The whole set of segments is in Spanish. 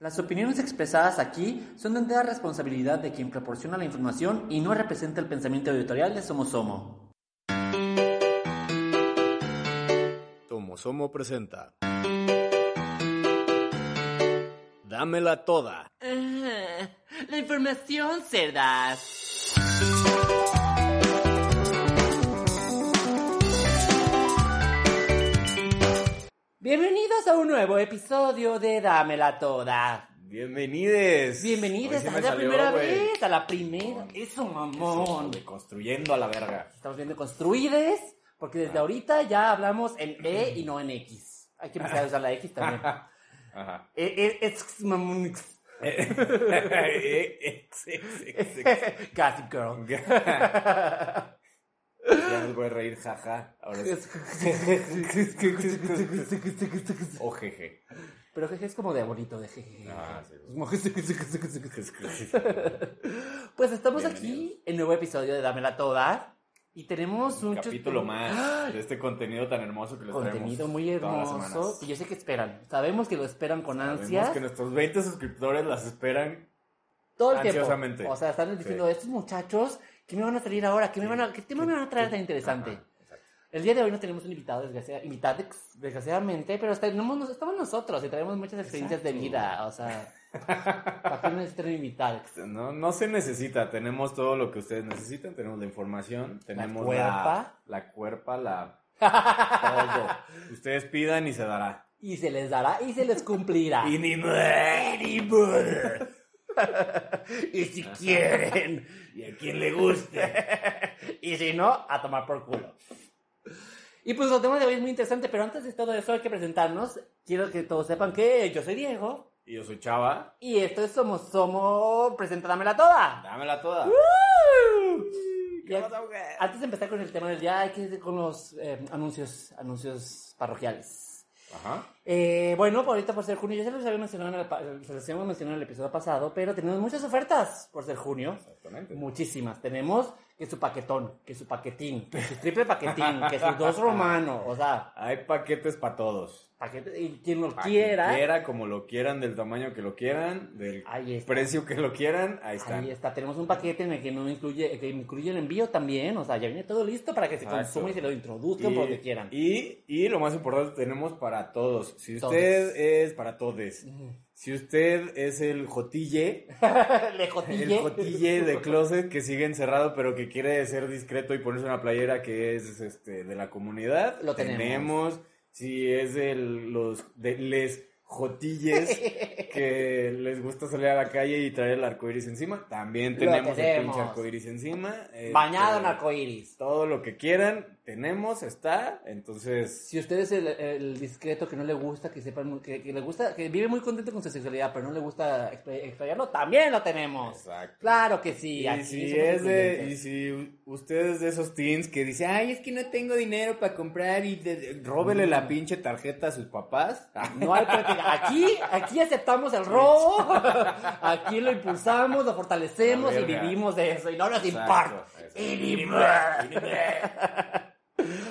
Las opiniones expresadas aquí son de entera responsabilidad de quien proporciona la información y no representa el pensamiento editorial de Somo Somo. Tomo Somo presenta. Dámela toda. la información, cerdas. Bienvenidos a un nuevo episodio de Dámela Toda. Bienvenides. Sí a la salió, primera vez, a la primera. Eso, mamón. Eso, Construyendo a la verga. Estamos viendo construides, porque desde ahorita ya hablamos en E y no en X. Hay que empezar a usar la X también. Ajá. E- e- mamón. Ex. Gossip Girl. Ya nos voy a reír, jaja. Ahora sí. O jeje. Pero jeje es como de bonito, de jeje. Ah, sí. Es Pues estamos aquí en nuevo episodio de Dámela Toda. Y tenemos un Capítulo chus- más de este contenido tan hermoso que les Contenido muy hermoso. Que yo sé que esperan. Sabemos que lo esperan con Sabemos ansias. que nuestros 20 suscriptores las esperan. todo el tiempo. O sea, están diciendo, Sí. estos muchachos, ¿qué me van a salir ahora? ¿Qué, me van a, ¿Qué tema me van a traer tan interesante? Ajá. El día de hoy no tenemos un invitado, desgracia- invitadex, desgraciadamente, pero tenemos, estamos nosotros y traemos muchas experiencias de vida. O sea, ¿para qué necesitan invitadex? No, no se necesita, tenemos todo lo que ustedes necesitan, tenemos la información, tenemos cuerpa. la, la cuerpa, la todo. Ustedes pidan y se dará. Y se les dará y se les cumplirá. Y ni ni. Y si quieren, Y a quien le guste. y si no, a tomar por culo. Y pues el tema de hoy es muy interesante, pero antes de todo eso hay que presentarnos. Quiero que todos sepan que yo soy Diego Y yo soy Chava. y esto es Somos Somos Presentámela Toda. Dámela toda. A- antes de empezar con el tema del día, hay que ir con los eh, anuncios, anuncios parroquiales. Ajá. Eh, bueno, por ahorita por ser junio, ya se los había mencionado en el, pa- se los habíamos mencionado en el episodio pasado, pero tenemos muchas ofertas por ser junio. Exactamente. Muchísimas. Tenemos que su paquetón, que su paquetín, que su triple paquetín, que su dos romano, o sea, Hay paquetes para todos. paquete, y quien lo Pa' quiera, quien quiera, como lo quieran, del tamaño que lo quieran, del precio que lo quieran, ahí está. Ahí está, tenemos un paquete en el que no incluye, que incluye el envío también, o sea, ya viene todo listo para que se Exacto. consuma y se lo introduzcan por donde quieran. Y, y lo más importante, tenemos para todos. Si Todos. usted es para todes. Si usted es el jotille, Le el jotille. jotille de closet que sigue encerrado pero que quiere ser discreto y ponerse una playera que es este de la comunidad, Lo tenemos. Si es de los de les jotilles que les gusta salir a la calle y traer el arcoiris encima, también tenemos, el tenemos. pinche arcoiris encima. Este, Bañado en arcoíris. todo lo que quieran, tenemos, está. Entonces, Si usted es el, el discreto que no le gusta, que sepan, que, que le gusta, que vive muy contento con su sexualidad, pero no le gusta explayarlo, también lo tenemos. Exacto. Claro que sí. y aquí si es de, y si usted es de esos teens que dice, ay, es que no tengo dinero para comprar y de- róbele la pinche tarjeta a sus papás. No hay práctica. Aquí, aquí aceptamos el robo, aquí lo impulsamos, lo fortalecemos y vivimos de eso y no nos importa. exacto.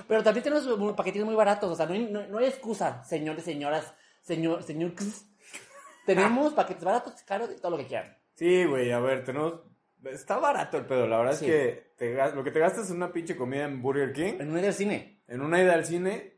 Pero también tenemos paquetitos muy baratos, o sea, no hay, no, no hay excusa, señores, señoras, señor, señor. Tenemos paquetes baratos, caros y todo lo que quieran. Sí, güey, a ver, tenemos... Está barato el pedo, la verdad Sí. es que te lo que te gastas es una pinche comida en Burger King, En un del cine. en una ida al cine,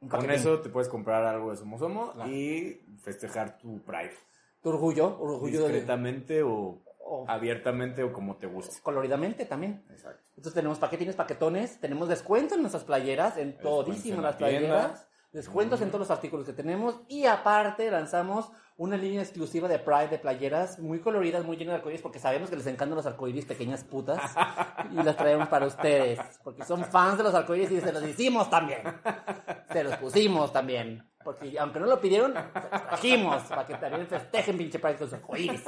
un con eso te puedes comprar algo de Somo Somo Claro. y festejar tu Pride. Tu orgullo, orgullo de, Discretamente o o abiertamente o como te guste. coloridamente también. Exacto. Entonces tenemos paquetines, paquetones, tenemos descuento en nuestras playeras, en Descuentos todísimas en las tienda. playeras, descuentos en todos los artículos que tenemos y aparte lanzamos una línea exclusiva de Pride de playeras muy coloridas, muy llenas de arcoíris porque sabemos que les encantan los arcoíris pequeñas putas y las traemos para ustedes porque son fans de los arcoíris y se los hicimos también. Se los pusimos también. Porque aunque no lo pidieron, trajimos para que también festejen pinche Pride con su arcoíris.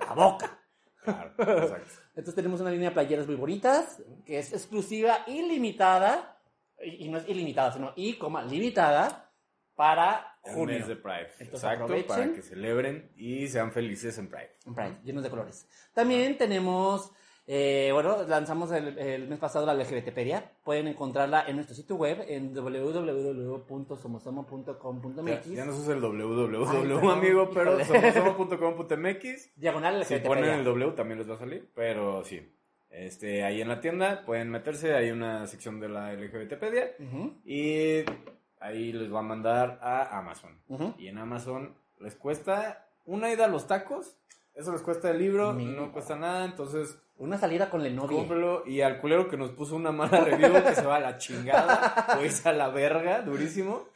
La boca. Claro, exacto. Entonces tenemos una línea de playeras muy bonitas, que es exclusiva y limitada, y y no es ilimitada, sino y, coma, limitada para El junio. mes de Pride. Entonces, Exacto, aprovechen. para que celebren y sean felices en Pride. En Pride, llenos de colores. También tenemos, eh, bueno, lanzamos el, el mes pasado la LGBTpedia. Pueden encontrarla en nuestro sitio web en www.somosomo.com.mx. Ya, ya no se usa el www, Ay, perdón, amigo, pero somosomo.com.mx. Diagonal Si LGBTpedia. ponen el W también les va a salir, pero sí. Este, ahí en la tienda pueden meterse, hay una sección de la LGBTpedia y ahí les va a mandar a Amazon. Y en Amazon les cuesta una ida a los tacos, eso les cuesta el libro, Mira. no cuesta nada, entonces Una salida con el novio. cómprelo. Y al culero que nos puso una mala review que se va a la chingada, o irse a la verga, durísimo.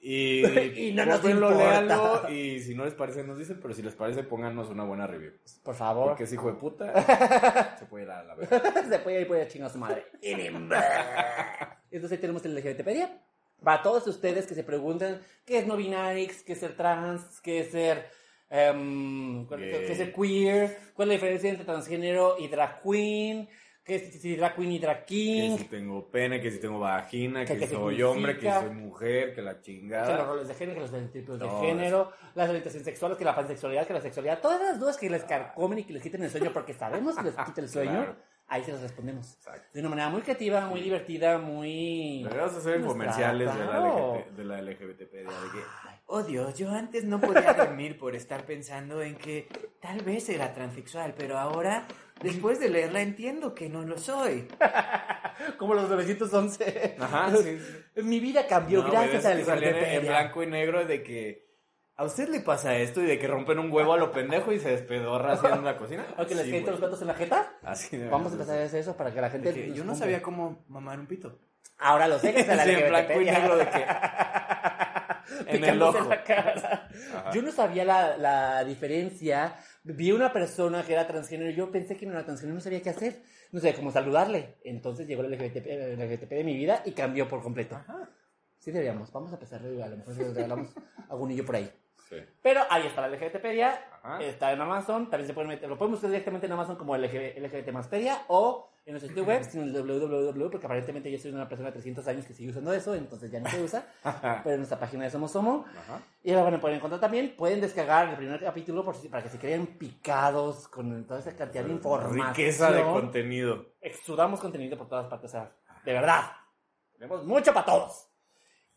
Y, Y no nos léanlo, y si no les parece nos dicen, pero si les parece pónganos una buena review. Por favor. Porque es hijo de puta, se puede ir a la verga. Se puede ir puede chingar a su madre. Entonces ahí tenemos el LGBTpedia. Para todos ustedes que se preguntan qué es no binarix, qué es ser trans, qué es ser, em, Gay. qué es ser queer, cuál es la diferencia entre transgénero y drag queen, qué es si drag queen y drag Que king, si tengo pene, que si tengo vagina, ¿Qué- que, si soy significa? hombre, que si soy mujer, que la que los chingada. roles de género, que los tipos de género, las orientaciones sexuales, que la pansexualidad, que la sexualidad, todas las dudas que les carcomen y que les quiten el sueño porque sabemos que les quita el sueño, Claro. ahí se las respondemos. Exacto. De una manera muy creativa, muy divertida, muy... Deberíamos hacer comerciales de la. LGBT, de la LGBTpedia, de que Oh Dios, yo antes no podía dormir por estar pensando en que tal vez era transexual, pero ahora, después de leerla, entiendo que no lo soy. Como los 911. Ajá, sí, sí. Mi vida cambió No, gracias que salían en, blanco y negro de que a usted le pasa esto y de que rompen un huevo a lo pendejo y se despedorra así en la cocina. ¿O que les Sí, los platos en la jeta? Así de Vamos a empezar a hacer eso para que la gente... Que yo no sabía cómo mamar un pito. Ahora lo sé que es la Sí, en blanco y negro de que en el ojo. la cara. Yo no sabía la, la diferencia. Vi una persona que era transgénero y yo pensé que no era transgénero, no sabía qué hacer. No sabía cómo saludarle. Entonces llegó el LGBTP, el LGBTP de mi vida y cambió por completo. Sí deberíamos. Vamos a empezar a lo mejor si nos regalamos algún niño por ahí. Sí. Pero ahí está la LGBTpedia, Ajá. está en Amazon, también se pueden meter, lo podemos buscar directamente en Amazon como LG, LGBT Maspedia o en nuestro sitio web, en el www, porque aparentemente yo soy una persona de 300 años que sigue usando eso, entonces ya no se usa, pero en nuestra página de Somos Somo, Ajá. y la van a poder encontrar también, pueden descargar el primer capítulo por si- para que se queden picados con toda esa cantidad de información. Riqueza de contenido. Exudamos contenido por todas partes, o sea, de verdad, tenemos mucho para todos.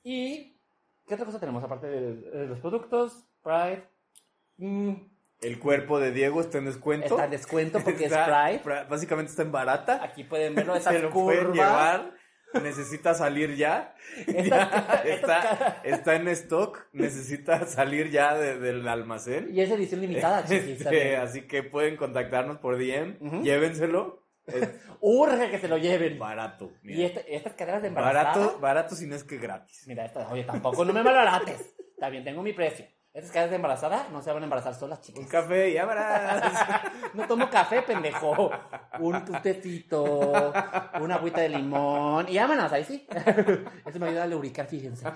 Y, ¿qué otra cosa tenemos aparte de, de los productos? Pride. Mm, El cuerpo de Diego está en descuento. está en descuento porque Está- es Pride. Básicamente está en barata. Aquí pueden verlo, esas Se lo pueden llevar. Necesita salir ya. Ya está, está en stock. Necesita salir ya de- del almacén. Y es edición limitada, chiquis. Este, así que pueden contactarnos por DM. Ujú. Llévenselo. Es Urge que se lo lleven. barato. mira. Y este- estas caderas de embarazada. barato, barato si no es que gratis. Mira, esta, oye, tampoco no me malbarates. También tengo mi precio. Estas caderas de embarazada no se van a embarazar solas, chicas. Un café y abras. No tomo café, pendejo. Un tecito, una agüita de limón. Y vámonos, ahí sí. Eso me ayuda a lubricar, fíjense.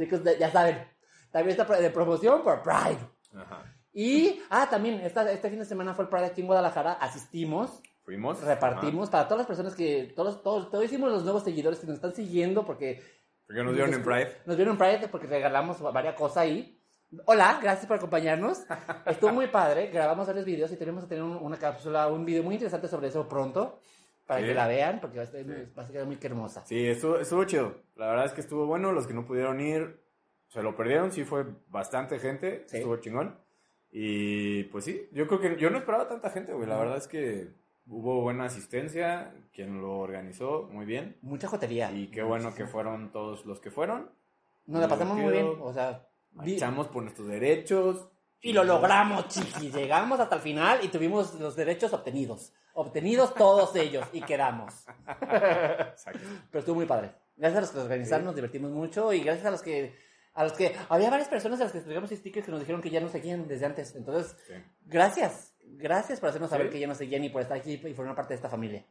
Ustedes ya saben. También está de promoción por Pride. Ajá. Y, ah, también, esta, este fin de semana fue el Pride aquí en Guadalajara. Asistimos, Fuimos. repartimos para todas las personas que, todos, todos, todos hicimos los nuevos seguidores que nos están siguiendo porque Ajá. Porque nos dieron en Pride. nos vieron en Pride porque regalamos varias cosas ahí. Hola, gracias por acompañarnos. Estuvo muy padre. Grabamos varios videos y tenemos que tener un- una cápsula, un video muy interesante sobre eso pronto. Para Sí. que la vean, porque va a, estar- va a quedar muy hermosa. Sí, estuvo, estuvo chido. La verdad es que estuvo bueno. Los que no pudieron ir se lo perdieron. Sí, fue bastante gente. Sí. Estuvo chingón. Y pues sí, yo creo que yo no esperaba tanta gente, güey. La verdad es que hubo buena asistencia. Quien lo organizó, muy bien. Mucha jotería. Y qué bueno que fueron todos los que fueron. Nos la pasamos muy bien. O sea, Marchamos por nuestros derechos. y lo logramos, chiquis. Llegamos hasta el final y tuvimos los derechos obtenidos. Obtenidos todos ellos y quedamos. Exacto. Pero estuvo muy padre. Gracias a los que organizaron, Sí. nos divertimos mucho y gracias a los que a los que había varias personas a las que entregamos stickers que nos dijeron que ya nos seguían desde antes. Entonces, Sí. gracias. Gracias por hacernos saber Sí. que ya nos seguían y por estar aquí y formar parte de esta familia.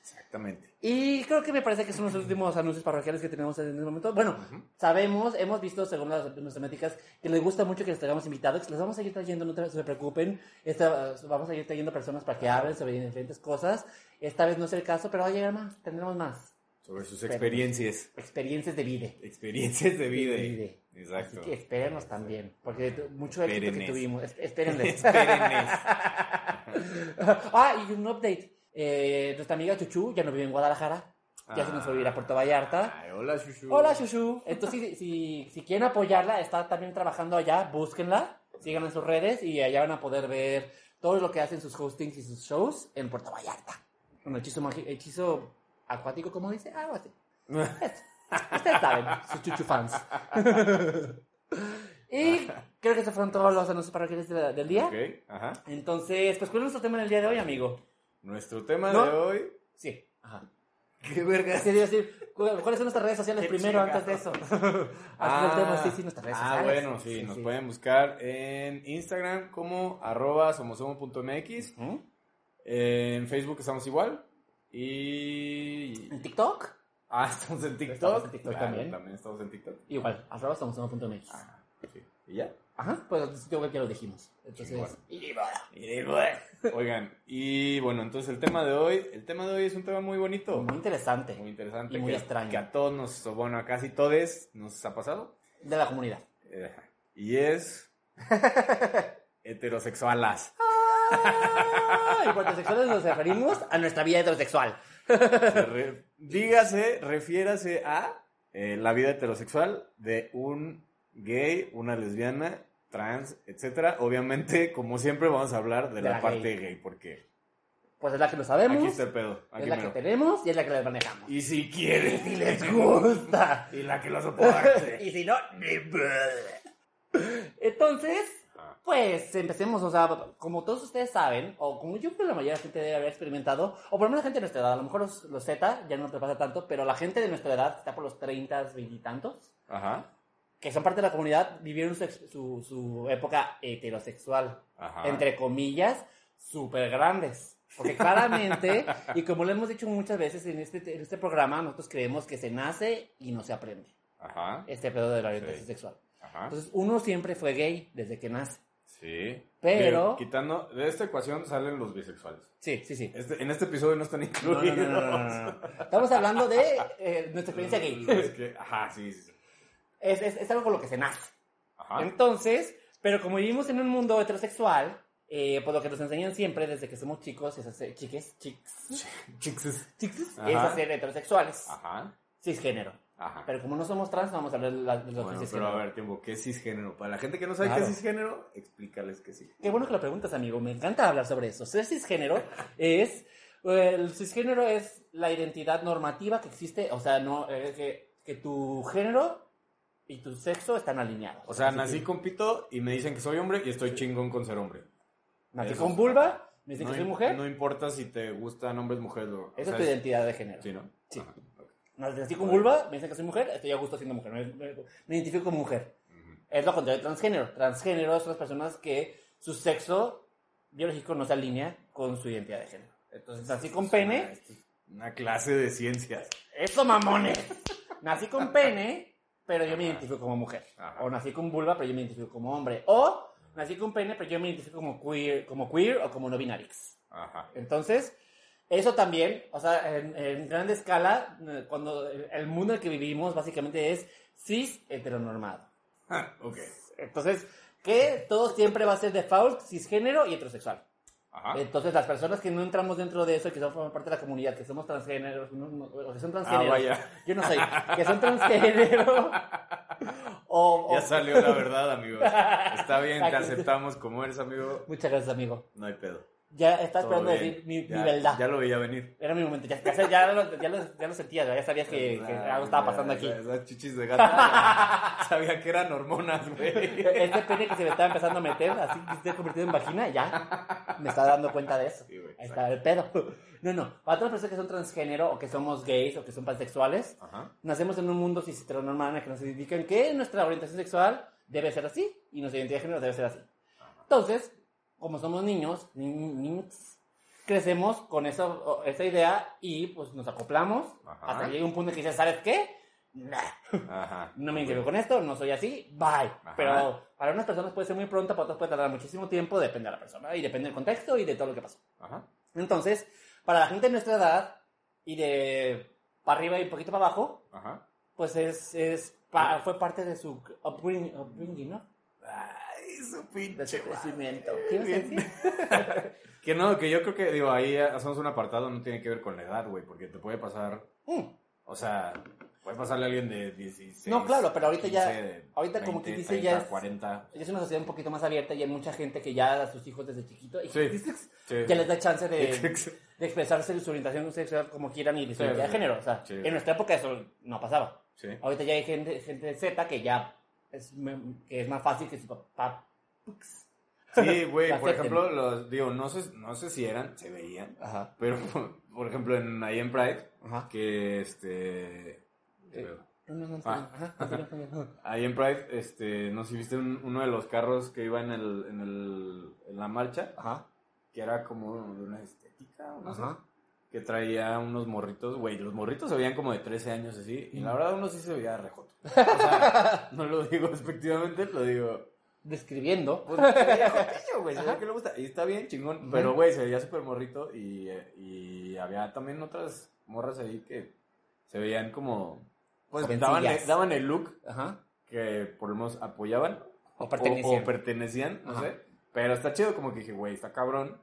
Exactamente. Y creo que me parece que son los últimos anuncios parroquiales que tenemos en este momento. Bueno, sabemos, hemos visto según las, nuestras métricas que les gusta mucho que les traigamos invitados. Les vamos a ir trayendo, no se preocupen. Esta, vamos a ir trayendo personas para que hablen sobre diferentes cosas. Esta vez no es el caso, pero va a llegar más. Tendremos más Sobre sus experiencias. experiencias de vida. Experiencias de vida. De vida. Exacto. Así que espérenos también, porque mucho éxito que tuvimos. Es- Espérenles. Espérenles. ah, y un update. Eh, nuestra amiga Chuchu ya no vive en Guadalajara. Ya se nos fue a vivir a Puerto Vallarta. Ay, hola, Shushu. Hola, Chuchu. Entonces, si, si, quieren apoyarla, está también trabajando allá, búsquenla, síganla en sus redes y allá van a poder ver todo lo que hacen sus hostings y sus shows en Puerto Vallarta. Un hechizo, hechizo acuático, como dice, algo así. Ustedes saben, sus Chuchu fans. y creo que esos fueron todos los anuncios parroquiales de- del día. Ok, ajá. Entonces, pues, ¿cuál es nuestro tema en el día de hoy, amigo? Nuestro tema ¿No? de hoy. Sí. Ajá. ¿Qué verga? Sí, iba a decir, ¿cu- ¿cuáles son nuestras redes sociales primero antes de eso? del tema, sí, sí, nuestras redes ah, sociales. bueno, sí, nos pueden buscar en Instagram como arroba somosomo.mx. ¿Mm? En Facebook estamos igual. Y. ¿En TikTok? Ah, estamos en TikTok. Estamos en TikTok Claro, también. También estamos en TikTok. Igual, arroba somos.mx. Ah, sí. ¿Y ya? Ajá, pues sitio web ya lo dijimos. Entonces, Oigan, y bueno, entonces el tema de hoy, el tema de hoy es un tema muy bonito, muy interesante. muy interesante, Y muy que, extraño. que a todos nos, bueno, a casi todos nos ha pasado, De la comunidad. Eh, y es heterosexualas. Ah, y heterosexuales nos referimos a nuestra vida heterosexual. Dígase, refiérase a eh, la vida heterosexual de un gay, una lesbiana, trans, etcétera. Obviamente, como siempre, vamos a hablar de, De la, la parte gay. gay, porque Pues es la que lo sabemos, aquí está el pedo. Aquí es la mero. que tenemos y es la que les manejamos. Y si quieren, si les gusta. y la que lo soporte. y si no, Entonces, pues empecemos, o sea, como todos ustedes saben, o como yo creo que la mayoría de la gente debe haber experimentado, o por lo menos la gente de nuestra edad, a lo mejor los, los Z ya no te pasa tanto, pero la gente de nuestra edad está por los 30, 20 y tantos, Ajá, que son parte de la comunidad, vivieron su, su, su época heterosexual, ajá. entre comillas, súper grandes. Porque claramente, y como lo hemos dicho muchas veces en este, en este programa, nosotros creemos que se nace y no se aprende. Ajá, Este pedo de la orientación Sí. sexual. ajá. Entonces, uno siempre fue gay desde que nace. Sí. Pero- Quitando, de esta ecuación salen los bisexuales. Sí, sí, sí. Este, en este episodio no están incluidos. no, no, no, no, no. Estamos hablando de eh, nuestra experiencia gay. Es que, ajá, sí, sí. Es, es, es algo con lo que se nace. Ajá. Entonces, pero como vivimos en un mundo heterosexual, eh, pues lo que nos enseñan siempre desde que somos chicos es hacer, chiques, chics, Chixes. chics, Ajá. es hacer heterosexuales, Ajá. cisgénero. Ajá. Pero como no somos trans, vamos a hablar de, la- de los Bueno, pero cisgénero. a ver, tiempo, ¿qué es cisgénero? Para la gente que no sabe Claro. qué es cisgénero, explícales que sí. Qué bueno que lo preguntas, amigo. Me encanta hablar sobre eso. Ser cisgénero es. El cisgénero es la identidad normativa que existe, o sea, no eh, que, que tu género y tu sexo están alineados. O sea, Así nací que con pito y me dicen que soy hombre y estoy chingón con ser hombre. nací eso con es- vulva, me dicen no, que soy im- mujer. No importa si te gustan hombres, mujeres. o- o esa sea, es tu identidad de género. Sí, ¿no? Sí. Ajá, ok. Nací con vulva, me dicen que soy mujer, estoy a gusto siendo mujer. Me, me- me identifico como mujer. Es lo contrario de transgénero. Transgénero son las personas que su sexo biológico no se alinea con su identidad de género. Entonces, nací con pene. Una clase de ciencias. ¡Eso, mamones! Nací con pene, pero yo me identifico como mujer. Ajá. O nací con vulva, pero yo me identifico como hombre. O nací con pene, pero yo me identifico como queer, como queer o como no binarix. Ajá. Entonces, eso también, o sea, en, en grande escala, cuando el mundo en el que vivimos básicamente es cis heteronormado. ok. Entonces, que todo siempre va a ser default, cisgénero y heterosexual. Ajá. Entonces, las personas que no entramos dentro de eso y que somos parte de la comunidad, que somos transgéneros, no- no- o que son transgéneros, Ah, vaya. yo no soy, que son transgénero, o, o- Ya salió la verdad, amigos. Está bien, te aceptamos como eres, amigo. Muchas gracias, amigo. No hay pedo. Ya estaba esperando bien. decir mi, ya, mi verdad. Ya lo veía venir. Era mi momento, ya, ya, ya lo, lo, lo sentías, ya sabías que, que algo estaba pasando aquí. Esas chichis de gata. Sabía que eran hormonas, güey. Este pene que se me estaba empezando a meter, así que se está convirtiendo en vagina, ya me estaba dando cuenta de eso. Sí, güey, Ahí está el pedo. No, no. Para todas las personas que son transgénero o que somos gays o que son pansexuales, Ajá. nacemos en un mundo cis heteronormal en el que nos indican que nuestra orientación sexual debe ser así y nuestra identidad de género debe ser así. Entonces, como somos niños, ni- niños, crecemos con eso, esa idea y pues nos acoplamos Ajá. hasta que llega un punto en que dices, ¿sabes qué? Nah, Ajá. no me identifico con esto, no soy así, bye. Ajá. Pero para unas personas puede ser muy pronto, para otras puede tardar muchísimo tiempo, depende de la persona y depende del contexto y de todo lo que pasó. Ajá. Entonces, para la gente de nuestra edad y de para arriba y un poquito para abajo, pues es, es pa- fue parte de su upbringing, upbringing, ¿no? Ay, su De pinche madre. crecimiento. Que no, que yo creo que, digo, ahí hacemos un apartado, no tiene que ver con la edad, güey, porque te puede pasar, Mm. o sea, puede pasarle a alguien de 16. No, claro, pero ahorita ya- 15, de ahorita como que dice 30, ya es- 40. Es una sociedad un poquito más abierta y hay mucha gente que ya a sus hijos desde chiquito Sí. Sí. ya les da chance de, Sí. de expresarse su orientación sexual como quieran y de su identidad de género. O sea, en nuestra época eso no pasaba. Ahorita ya hay gente, gente de Z que ya es, que es más fácil que su papá. Sí, güey, por ejemplo, los, digo, no sé, no sé si eran, se veían, Ajá. pero, por ejemplo, en, ahí en Pride, Ajá. que, este, Eh, No, no, Ah. ahí en Pride, este, no sé si viste un- uno de los carros que iba en el, en el, en la marcha, Ajá. que era como de una estética, no sé. Que traía unos morritos, güey, los morritos se veían como de 13 años así, y la verdad uno sí se veía rejoto. O sea, no lo digo despectivamente, lo digo, Describiendo. pues se veía jotillo, güey, se veía que le gusta, y está bien, chingón, pero güey, se veía súper morrito, y, eh, y había también otras morras ahí que se veían como, pues daban, el look Ajá. que por lo menos apoyaban, O o, pertenecían. o pertenecían, no Ajá. sé. Pero está chido como que dije, güey, está cabrón.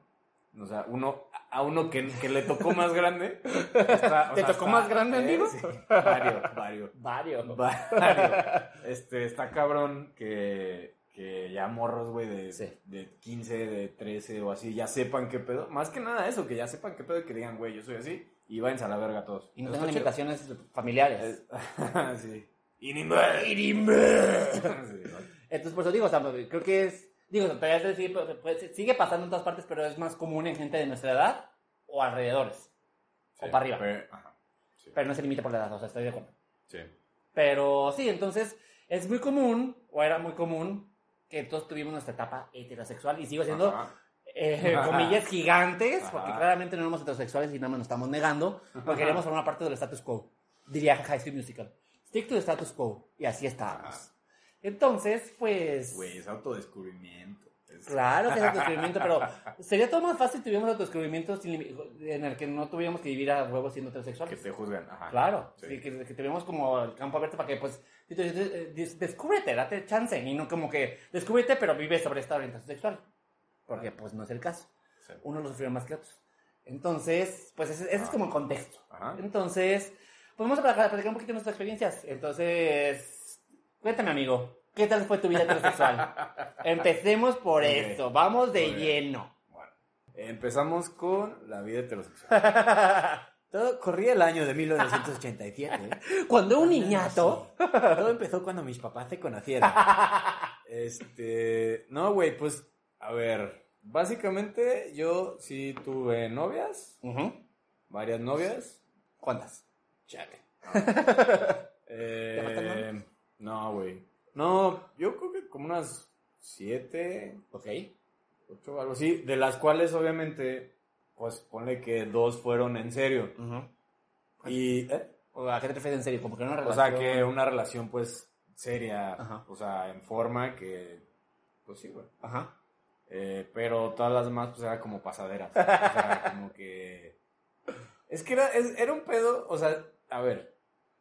O sea, uno, a uno que, que le tocó más grande. está- o ¿Te sea, tocó está- más grande, eh, amigo? sí, varios, varios. Varios. varios. Este, está cabrón que, que ya morros, güey, de, Sí. de 15, de 13 o así, ya sepan qué pedo. Más que nada eso, que ya sepan qué pedo y que digan, güey, yo soy así. Y váyanse a la verga todos. Y no tengan chido. limitaciones familiares. Es- sí. Inimbe. Sí, ¿no? Entonces, por eso digo, o sea, creo que es. Digo, todavía decir, pues, pues, sigue pasando en todas partes, pero es más común en gente de nuestra edad o alrededores. Sí, o para arriba. pero- ajá, sí, Pero no se limita por la edad, o sea, estoy de acuerdo. sí. Pero sí, entonces es muy común, o era muy común, que todos tuvimos nuestra etapa heterosexual y sigo Ajá. eh, comillas gigantes, Ajá. porque claramente no somos heterosexuales y nada más nos estamos negando, porque queremos formar parte del status quo. Diría High School Musical. Stick to the status quo. Y así estábamos. Entonces, pues. Güey, es autodescubrimiento. Claro que es autodescubrimiento, pero sería todo más fácil si tuviéramos autodescubrimiento en el que no tuviéramos que vivir a huevos siendo Que heterosexuales. te juzgan. Ajá. Claro, Sí. sí, que, que tuviéramos como el campo abierto para que, pues, eh, des- descúbrete, date chance, y no como que descúbrete, pero vive sobre esta orientación sexual. Porque, pues, no es el caso. Sí. Uno lo sufrió más que otros. Entonces, pues, ese, ese es Ajá. como el contexto. Ajá. Entonces, pues, vamos a platicar platicar un poquito de nuestras experiencias. Entonces, cuéntame, amigo, ¿qué tal fue tu vida heterosexual? Empecemos por esto, vamos de lleno. Bueno, empezamos con la vida heterosexual. Todo corría el año de 1987. ¿eh? Cuando un niñato... Todo empezó cuando mis papás se conocieron. Este. No, güey, pues. A ver. Básicamente, yo sí tuve novias. Ujú. Varias novias. ¿Cuántas? Chale. ¿Te faltan Eh, no, güey. No, yo creo que como unas siete, Ok. ocho, algo así. De las cuales, obviamente, pues ponle que dos fueron en serio. Ujú. Y. ¿eh? ¿O ¿A qué te refieres en serio? Como que una O relación... sea, que una relación, pues, seria. Ajá. O sea, en forma que. Pues sí, güey. Ajá. Eh, pero todas las demás, pues, era como pasaderas. O sea, como que. Es que era, es- era un pedo. O sea, a ver.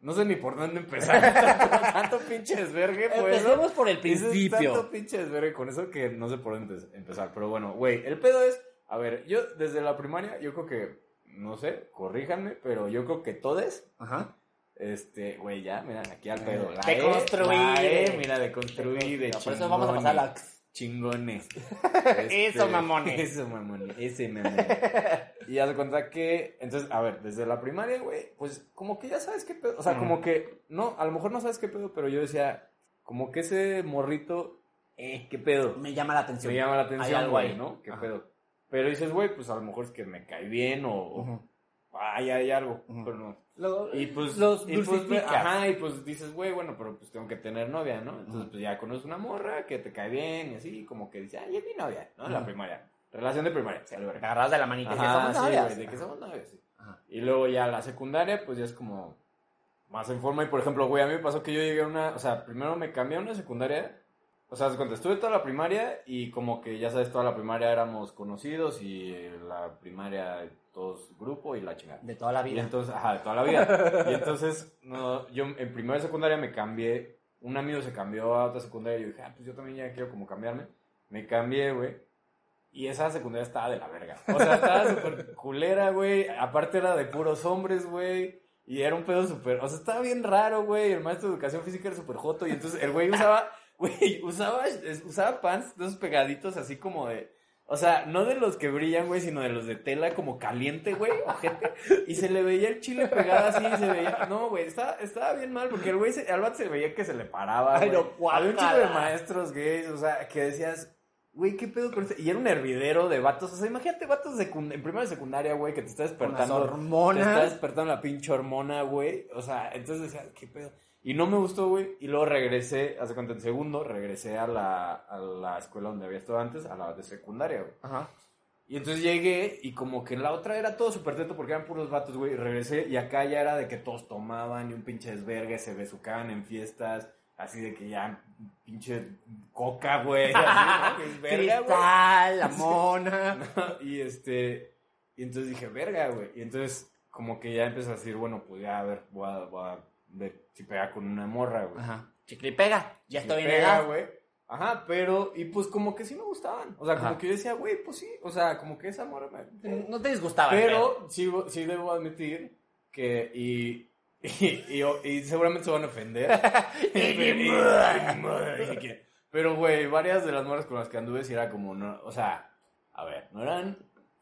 No sé ni por dónde empezar. tanto, tanto pinche desvergue, pues. Empecemos por el principio. tanto pinche desvergue con eso que no sé por dónde empe- empezar. Pero bueno, güey, el pedo es, a ver, yo desde la primaria, yo creo que, no sé, corríjanme, pero yo creo que todos, Ajá. este, güey, ya, mira, aquí al pedo. La De E, construir. la E, mira, de construir, de Por eso vamos a pasar la... Chingones. Eso, mamones. Eso, mamones. Ese, mamones. y haz de cuenta que, entonces, a ver, desde la primaria, güey, pues como que ya sabes qué pedo. O sea, como que, no, a lo mejor no sabes qué pedo, pero yo decía, como que ese morrito, eh, qué pedo. Me llama la atención. Me llama la Hay atención, algo güey, ahí. ¿no? ¿Qué Ajá. pedo? Pero dices, güey, pues a lo mejor es que me cae bien o, Ujú. ay, hay algo, pero no. Lo- Y pues, los y pues, ajá, y pues dices, güey, bueno, pero pues tengo que tener novia, ¿no? Entonces, pues ya conoces una morra que te cae bien y así, como que dice, ay, es mi novia, ¿no? En la primaria. Relación de primaria. Sí, verga. agarradas de la manita. Ajá, somos sí, novias. güey, de que somos novios, sí. Ajá. Y luego ya la secundaria, pues ya es como más en forma. Y por ejemplo, güey, a mí me pasó que yo llegué a una, o sea, primero me cambié a una secundaria. O sea, cuando estuve toda la primaria y como que ya sabes, toda la primaria éramos conocidos y la primaria todos grupo y la chingada. De toda la Y vida. entonces, ajá, de toda la vida. Y entonces, no, yo en primera secundaria me cambié. Un amigo se cambió a otra secundaria y yo dije, ah, pues yo también ya quiero como cambiarme. Me cambié, güey. Y esa secundaria estaba de la verga. O sea, estaba súper culera, güey. Aparte era de puros hombres, güey. Y era un pedo súper... O sea, estaba bien raro, güey. El maestro de educación física era súper joto. Y entonces el güey usaba... Güey, usaba, usaba pants de esos pegaditos así como de... O sea, no de los que brillan, güey, sino de los de tela como caliente, güey, ojete. Y se le veía el chile pegado así, y se veía... No, güey, estaba, estaba bien mal, porque el güey, se- al se veía que se le paraba, Ay, no, Había un chico de maestros gays, o sea, que decías... Güey, ¿qué pedo con este? Y era un hervidero de vatos. O sea, imagínate vatos de secund- en primera y secundaria, güey, que te está Con las despertando. Te está hormonas. despertando la pinche hormona, güey. O sea, entonces decía, ¿qué pedo? Y no me gustó, güey. Y luego regresé, hace cuenta, en segundo, regresé a la, a la escuela donde había estado antes, a la de secundaria, güey. Ajá. Y entonces llegué y como que en la otra era todo súper teto porque eran puros vatos, güey. Y regresé y acá ya era de que todos tomaban y un pinche desvergue, se besucaban en fiestas. Así de que ya pinche coca, güey. Cristal, la mona. y este, y entonces dije, verga, güey. Y entonces, como que ya empecé a decir, bueno, pues ya, a ver, voy a, voy a ver si pega con una morra, güey. Ajá. Chicle y pega. Ya estoy en pega, edad. güey. Ajá, pero, y pues como que sí me gustaban. O sea, como que yo decía, güey, pues sí. O sea, como que esa morra me. No te disgustaba. el pedo. Pero sí, sí debo admitir que, y, y, y, y seguramente se van a ofender. Pero, güey, varias de las morras con las que anduve sí era como, no, o sea, a ver, no eran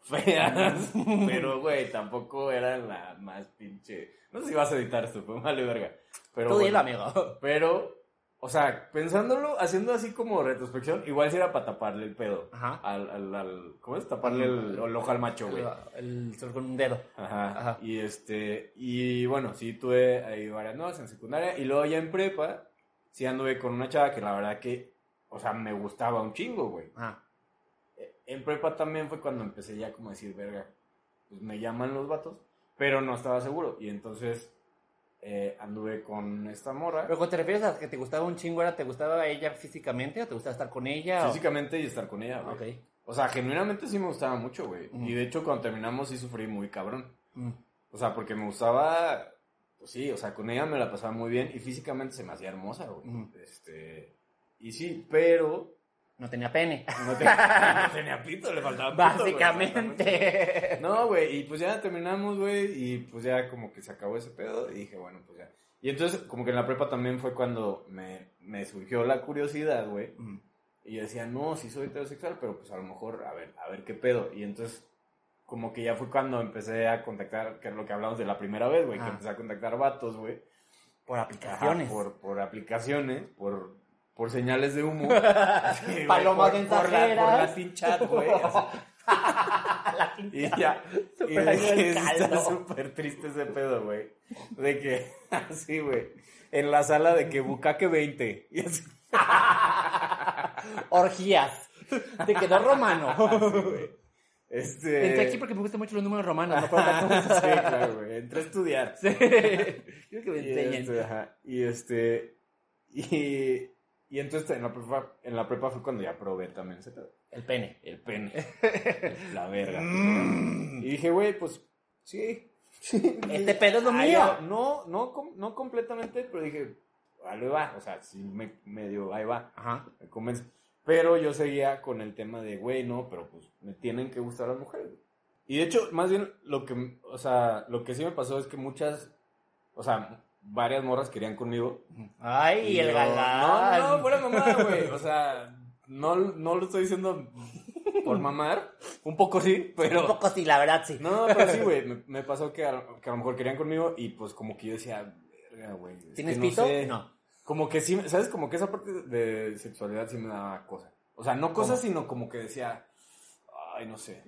feas, pero, güey, tampoco eran la más pinche. No sé si vas a editar esto, pero vale verga. Pero, Tú bueno, dilo, amigo. pero, o sea, pensándolo, haciendo así como retrospección, igual sí era para taparle el pedo. Ajá. Al, al, al- ¿Cómo es? Taparle el, el ojo al macho, güey. El, el con un dedo. Ajá. Ajá. Y este, y bueno, sí tuve ahí varias novias en secundaria. Y luego ya en prepa, sí anduve con una chava que la verdad que, o sea, me gustaba un chingo, güey. Ajá. En prepa también fue cuando empecé ya como a decir, verga, pues me llaman los vatos, pero no estaba seguro. Y entonces eh, anduve con esta morra. Pero cuando te refieres a que te gustaba un chingo, ¿era te gustaba ella físicamente o te gustaba estar con ella? o- Físicamente y estar con ella, güey. Ok. O sea, genuinamente sí me gustaba mucho, güey. Y de hecho, cuando terminamos sí sufrí muy cabrón. Mm. O sea, porque me gustaba, pues sí, o sea, con ella me la pasaba muy bien y físicamente se me hacía hermosa, güey. Ujú. Este, y sí, pero No tenía pene. no, te- no tenía pito, le faltaba pito, güey, Básicamente. No, güey, y pues ya terminamos, güey, y pues ya como que se acabó ese pedo y dije, bueno, pues ya. Y entonces, como que en la prepa también fue cuando me, me surgió la curiosidad, güey. Mm. Y yo decía, no, sí soy heterosexual, pero pues a lo mejor, a ver, a ver qué pedo. Y entonces, como que ya fue cuando empecé a contactar, que es lo que hablamos de la primera vez, güey, que Ah. empecé a contactar vatos, güey. Por Ajá, aplicaciones. por, por aplicaciones, por, por señales de humo. Así, güey, Palomas por, por la, por. Latin chat, güey. así. La Y ya. Y de está súper triste ese pedo, güey. De que, así, güey. En la sala de que bucaque 20. Y así, Orgías. Te quedó romano. así, güey. Este. Entré aquí porque me gustan mucho los números romanos, no. Sí, claro, güey. Entré a estudiar. Sí. Quiero que me Y enseñen. este, ajá, y este. Y. Y entonces en la prepa, en la prepa fue cuando ya probé también ese pedo. El pene. El pene. la verga. Mm. Y dije, güey, pues. Sí. Este pedo es lo mío. va. No, no, com- no completamente, pero dije, ahí va. O sea, sí me medio, ahí va. Ajá. Me convence. Pero yo seguía con el tema de, güey, no, pero pues me tienen que gustar las mujeres. Y de hecho, más bien, lo que, o sea, lo que sí me pasó es que muchas, o sea, varias morras querían conmigo. Ay, Y el yo, galán. No, no, fuera mamada, güey. O sea, no, no lo estoy diciendo por mamar. Un poco sí, pero... Un poco sí, la verdad sí. No, pero sí, güey. Me, me pasó que a, que a lo mejor querían conmigo y pues como que yo decía, güey. es ¿Tienes que no pito? sé". No. Como que sí, ¿sabes? Como que esa parte de sexualidad sí me daba cosa. O sea, no cosa, ¿Cómo? sino como que decía, ay, no sé.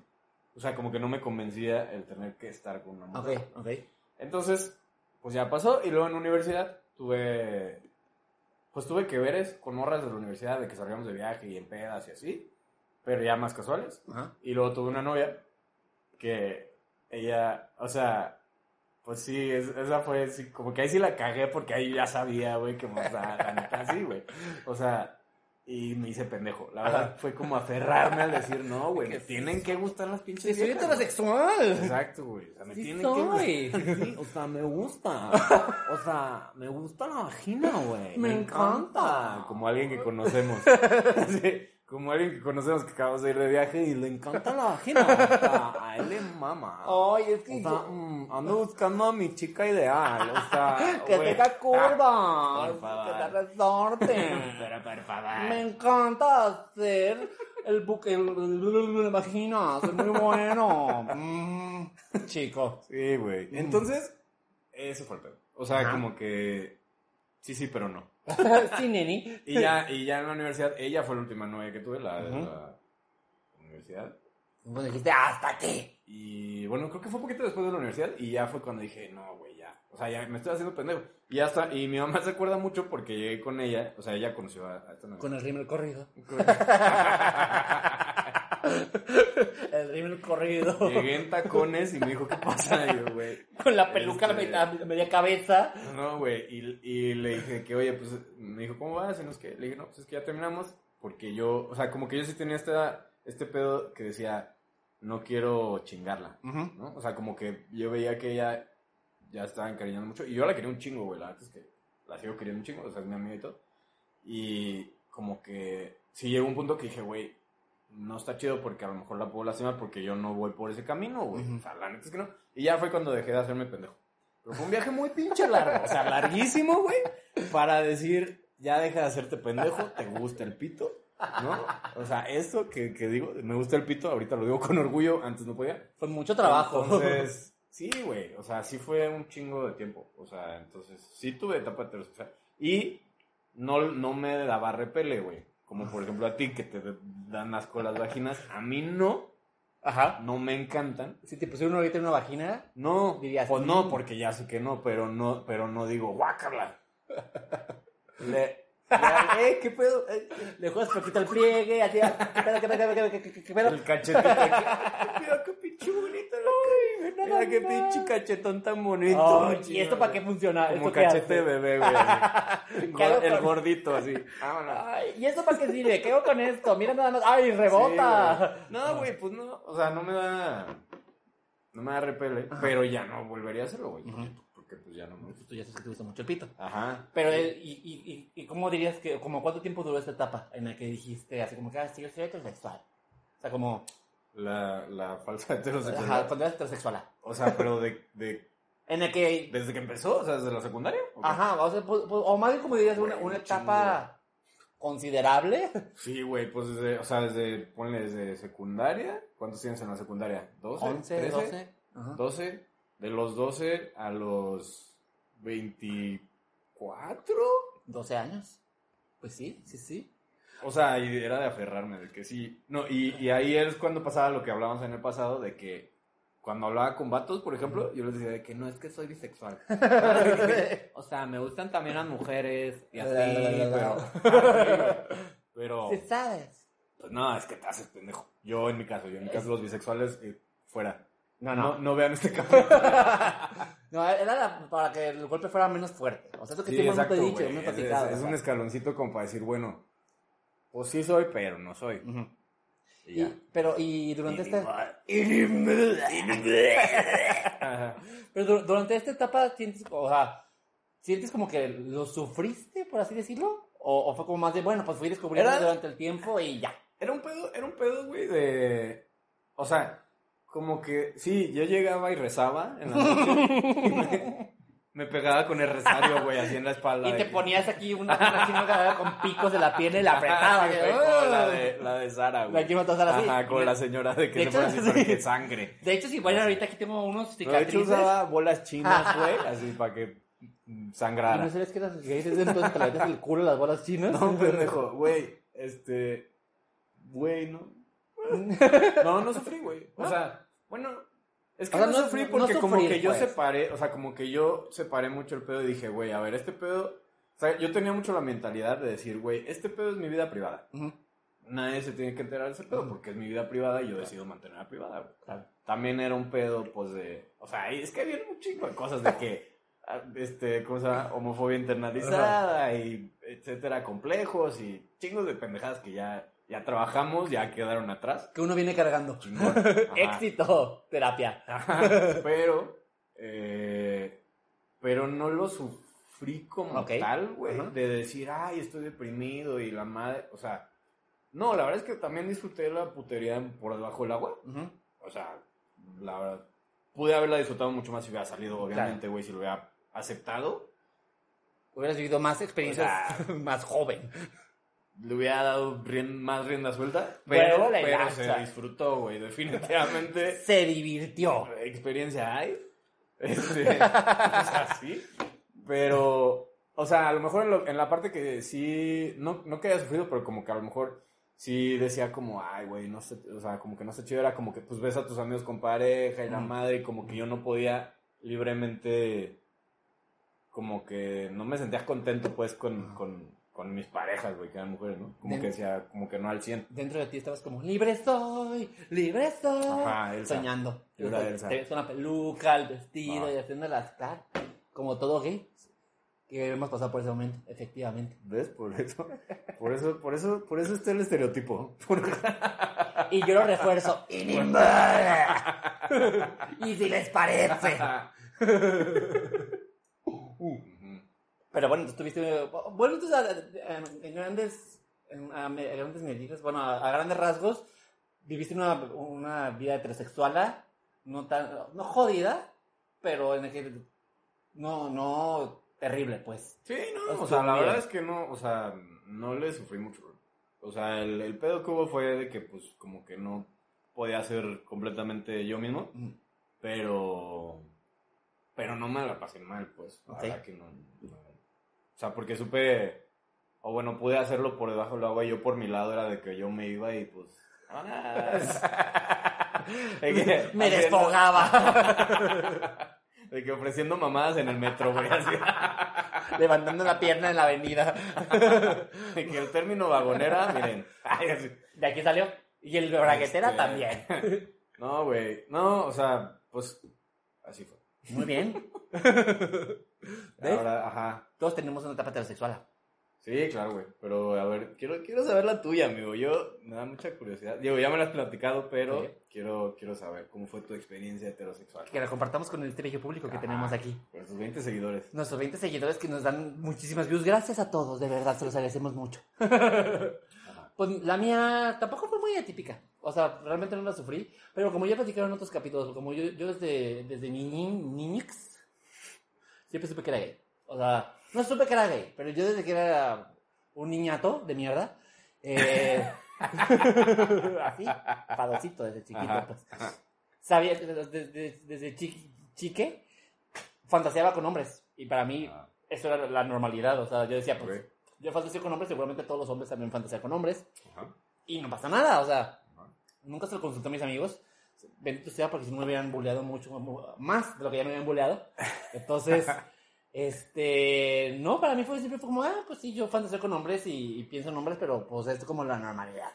O sea, como que no me convencía el tener que estar con una mujer. Ok, ok. Entonces, pues ya pasó. Y luego en universidad tuve, pues tuve que veres con morras de la universidad de que salíamos de viaje y en pedas y así. pero ya más casuales. Ajá. Y luego tuve una novia que ella, o sea, pues sí, es- esa fue como que ahí sí la cagué porque ahí ya sabía, güey, que, o sea, la neta sí, güey. O sea, y me hice pendejo. La verdad Ajá. fue como aferrarme al decir, no, güey, me tienen que gustar las pinches soy viejas, güey". heterosexual. Exacto, güey. O sea, me Sí tienen soy. que Sí, o sea, me gusta. O sea, me gusta la vagina, güey. Me encanta. Como alguien que conocemos. Sí, como alguien que conocemos que acabamos de ir de viaje y le encanta la vagina. O sea, a él le mama. Ay, es O que mm, ando buscando a mi chica ideal. O sea, que tenga curvas, Por favor. que te resorte. Pero por favor. Me encanta hacer el buque, el- vagina, es muy bueno. Mm, chico. Sí, güey. Entonces, ese fue el pedo. O sea, Ajá. como que. Sí, sí, pero no. sí, neni. Y ya, y ya en la universidad, ella fue la última novia que tuve, la de Ujú. la universidad. Pues dijiste, hasta aquí. Y bueno, creo que fue un poquito después de la universidad y ya fue cuando dije, no, güey, ya. O sea, ya me estoy haciendo pendejo. Y ya está. Y mi mamá se acuerda mucho porque llegué con ella. O sea, ella conoció a, a esta novia. Con el rímel corrido. El corrido. Llegué en tacones y me dijo, ¿qué pasa? Y yo, güey. Con la peluca a la Este- mitad- a media cabeza. No, güey. Y, y le dije que, oye, pues me dijo, ¿cómo vas? Y no es que, le dije, no, pues es que ya terminamos. Porque yo, o sea, como que yo sí tenía esta, este pedo que decía, no quiero chingarla. ¿no? O sea, como que yo veía que ella ya estaba encariñando mucho. Y yo la quería un chingo, güey. La verdad es que la sigo queriendo un chingo. O sea, es mi amiga y todo. Y como que sí llegó un punto que dije, güey, no está chido porque a lo mejor la puedo lastimar porque yo no voy por ese camino, güey. O sea, la neta es que no. Y ya fue cuando dejé de hacerme pendejo. Pero fue un viaje muy pinche largo. O sea, larguísimo, güey. Para decir, ya deja de hacerte pendejo, te gusta el pito. ¿No? O sea, esto que, que digo, me gusta el pito, ahorita lo digo con orgullo, antes no podía. Fue mucho trabajo. Entonces, sí, güey. O sea, sí fue un chingo de tiempo. O sea, entonces, sí tuve etapa heterosexual. Y no, no me daba repele, güey. Como por ejemplo a ti, que te dan asco las vaginas. A mí no, Ajá. no me encantan. Si te pusieron ahorita en una vagina, No, Dirías, pues no, "Mm". porque ya sé que no, pero no, pero no digo, guácala. Le, le- eh, ¿qué pedo? Eh, le juegas poquito el pliegue, así, ¿qué pedo, qué pedo, qué pedo, qué- qué- pedo? El cachetito aquí. Qué pinche bonito nada Mira qué pinche cachetón tan bonito. Ay, ¿Y esto para qué funciona? Como ¿Esto qué cachete de bebé, güey. así. ¿Qué hago Gor- El gordito, así. Ay, ¿y esto para qué sirve? ¿Qué hago con esto? Mira nada más. ¡Ay, rebota! No, güey, pues no. O sea, no me da. No me da repele. Pero ya no volvería a hacerlo, güey. Porque, pues ya no me gusta. Tú ya sabes que te gusta mucho el pito. Ajá. Pero, eh, ¿y, y, y, cómo dirías que, como cuánto tiempo duró esta etapa en la que dijiste así como que, ah, sí, yo soy heterosexual? O sea, como, La, la falsa heterosexualidad. ajá, cuando eras heterosexual. O sea, pero de, de. En el que, ¿Desde que empezó? O sea, desde la secundaria. ¿O ajá, o, sea, pues, pues, o más bien como dirías, una, una un etapa considerable. Sí, güey, pues desde. O sea, desde. Ponle desde secundaria. ¿Cuántos tienes en la secundaria? ¿12? 11, ¿13? 12. Ajá. 12. De los 12 a los 24. 12 años. Pues sí, sí, sí. O sea, y era de aferrarme, de que sí. No, y, y ahí es cuando pasaba lo que hablábamos en el pasado, de que cuando hablaba con vatos, por ejemplo, yo les decía de que no es que soy bisexual. o sea, me gustan también las mujeres y así, pero. Pero. Sí sabes. Pues no, es que te haces pendejo. Yo en mi caso, yo en mi caso, los bisexuales, eh, fuera. No, No, no. no vean este capítulo. No, era la- para que el golpe fuera menos fuerte. O sea, es lo que Sí, siempre hemos exacto, dicho, güey. hemos Es, platicado. es- es un escaloncito como para decir, bueno, pues sí soy, pero no soy. Ujú. Y pero, y durante esta... Ajá. Pero du- durante esta etapa, ¿sientes, o sea, ¿sientes como que lo sufriste, por así decirlo? ¿O, o fue como más de, bueno, pues fui descubriendo Era- durante el tiempo y ya? Era un pedo, era un pedo, güey, de... O sea, como que, sí, yo llegaba y rezaba en la noche y me, me pegaba con el rezario, güey, así en la espalda. Y te que- ponías aquí una, una con picos de la piel y la Ajá, apretabas. güey, como la "Ah". de, la de Sara, La güey. que iba a. Ajá, con la señora de que De se hecho, así sí. que sangre. De hecho, si vayan ahorita aquí tengo unos Pero de hecho cicatrices. usaba bolas chinas, güey, así para que mm, ¿Y no sangrara. sabes que eras gay desde entonces te le metes el culo las bolas chinas? No, pendejo, güey, este, güey, no. No, no sufrí, güey. O sea, bueno, es que O sea, no, no- sufrí no porque como que yo pues. separé, o sea, como que yo separé mucho el pedo y dije, güey, a ver, este pedo, o sea, yo tenía mucho la mentalidad de decir, güey, este pedo es mi vida privada. Nadie se tiene que enterar de ese pedo porque es mi vida privada y yo decido mantenerla privada. güey. También era un pedo, pues, de... O sea, es que había un chingo de cosas de que... ah, Este, ¿cómo se llama? Homofobia internalizada y etcétera, complejos y chingos de pendejadas que ya, ya trabajamos, ya quedaron atrás. Que uno viene cargando. Éxito, terapia. Ajá, pero, eh, pero no lo sufrí como tal, güey, de decir, ay, estoy deprimido y la madre, o sea, no, la verdad es que también disfruté la putería por debajo del agua, o sea, la verdad, pude haberla disfrutado mucho más si hubiera salido, obviamente, güey, si lo hubiera aceptado, Hubieras vivido más experiencias O más joven. Le hubiera dado rien- más rienda suelta, Pero pero, la pero se disfrutó, güey, definitivamente. Se divirtió. experiencia hay. Este, o sea, sí. Pero, o sea, a lo mejor en, lo- en la parte que sí, no, no que haya sufrido, pero como que a lo mejor sí decía como, ay, güey, no sé, o sea, como que no sé chido, era como que pues ves a tus amigos con pareja y la Mm. madre, y como que yo no podía libremente, como que no me sentía contento pues con, con, con mis parejas, güey, que eran mujeres, ¿no? Como De- que decía, como que no al 100. Dentro de ti estabas como, libre soy, libre soy. Ajá, Elsa. Soñando. Era Elsa. Te ves con la peluca, el vestido Ah. y haciendo las caras. Como todo gay. Que hemos pasado por ese momento, efectivamente. ¿Ves? Por eso, por eso, por eso, por eso está el estereotipo. Y yo lo refuerzo. ¡Inimbara! y si les parece. Pero bueno, tú tuviste. Bueno, entonces, a- en, en grandes. En, a, grandes medidas, bueno, a, grandes rasgos, viviste una, una vida heterosexual, no tan. No jodida, pero en el que. No, no terrible, pues. Sí, no, o sea, la verdad es que no, o sea, no le sufrí mucho. O sea, el, el pedo que hubo fue de que, pues, como que no podía ser completamente yo mismo, Mm. pero, pero no me la pasé mal, pues. La Ok. verdad que no, no. O sea, porque supe, o bueno, pude hacerlo por debajo del agua y yo por mi lado era de que yo me iba y pues... vámonos. De que- Me desfogaba. De que ofreciendo mamadas en el metro, güey, así. levantando la pierna en la avenida. De que el término vagonera, miren. ay, así. De aquí salió. Y el braguetera Este- también. No, güey. No, o sea, pues así fue. Muy bien. ¿Ves? Ahora, ajá. Todos tenemos una etapa heterosexual. Sí, claro, güey. Pero a ver, quiero, quiero saber la tuya, amigo. Yo me da mucha curiosidad. Digo, ya me la has platicado, pero Sí. quiero, quiero saber cómo fue tu experiencia heterosexual. Que la compartamos con el bello público que Ajá. tenemos aquí. Tus 20 seguidores. Nuestros 20 seguidores que nos dan muchísimas views. Gracias a todos, de verdad, se los agradecemos mucho. Ajá. Pues la mía tampoco fue muy atípica. O sea, realmente no la sufrí. Pero como ya platicaron en otros capítulos, como yo, yo desde, desde mi ni- niñix, siempre supe que era gay. O sea, no supe que era gay, pero yo desde que era un niñato de mierda, eh, así, padocito desde chiquito, Ajá. pues. Sabía, desde, desde, desde chi- chique, fantaseaba con hombres. Y para mí, Ah, eso era la normalidad. O sea, yo decía, pues, ok. yo fantaseo con hombres, seguramente todos los hombres también fantasean con hombres. Ajá. Y no pasa nada, o sea, Ajá. Nunca se lo consulté a mis amigos. Bendito sea porque si no me hubieran bulleado mucho más de lo que ya me habían bulleado. Entonces, este, no, para mí fue siempre fue como, ah, pues sí, yo fantaseo con hombres y, y pienso en hombres, pero pues es como la normalidad.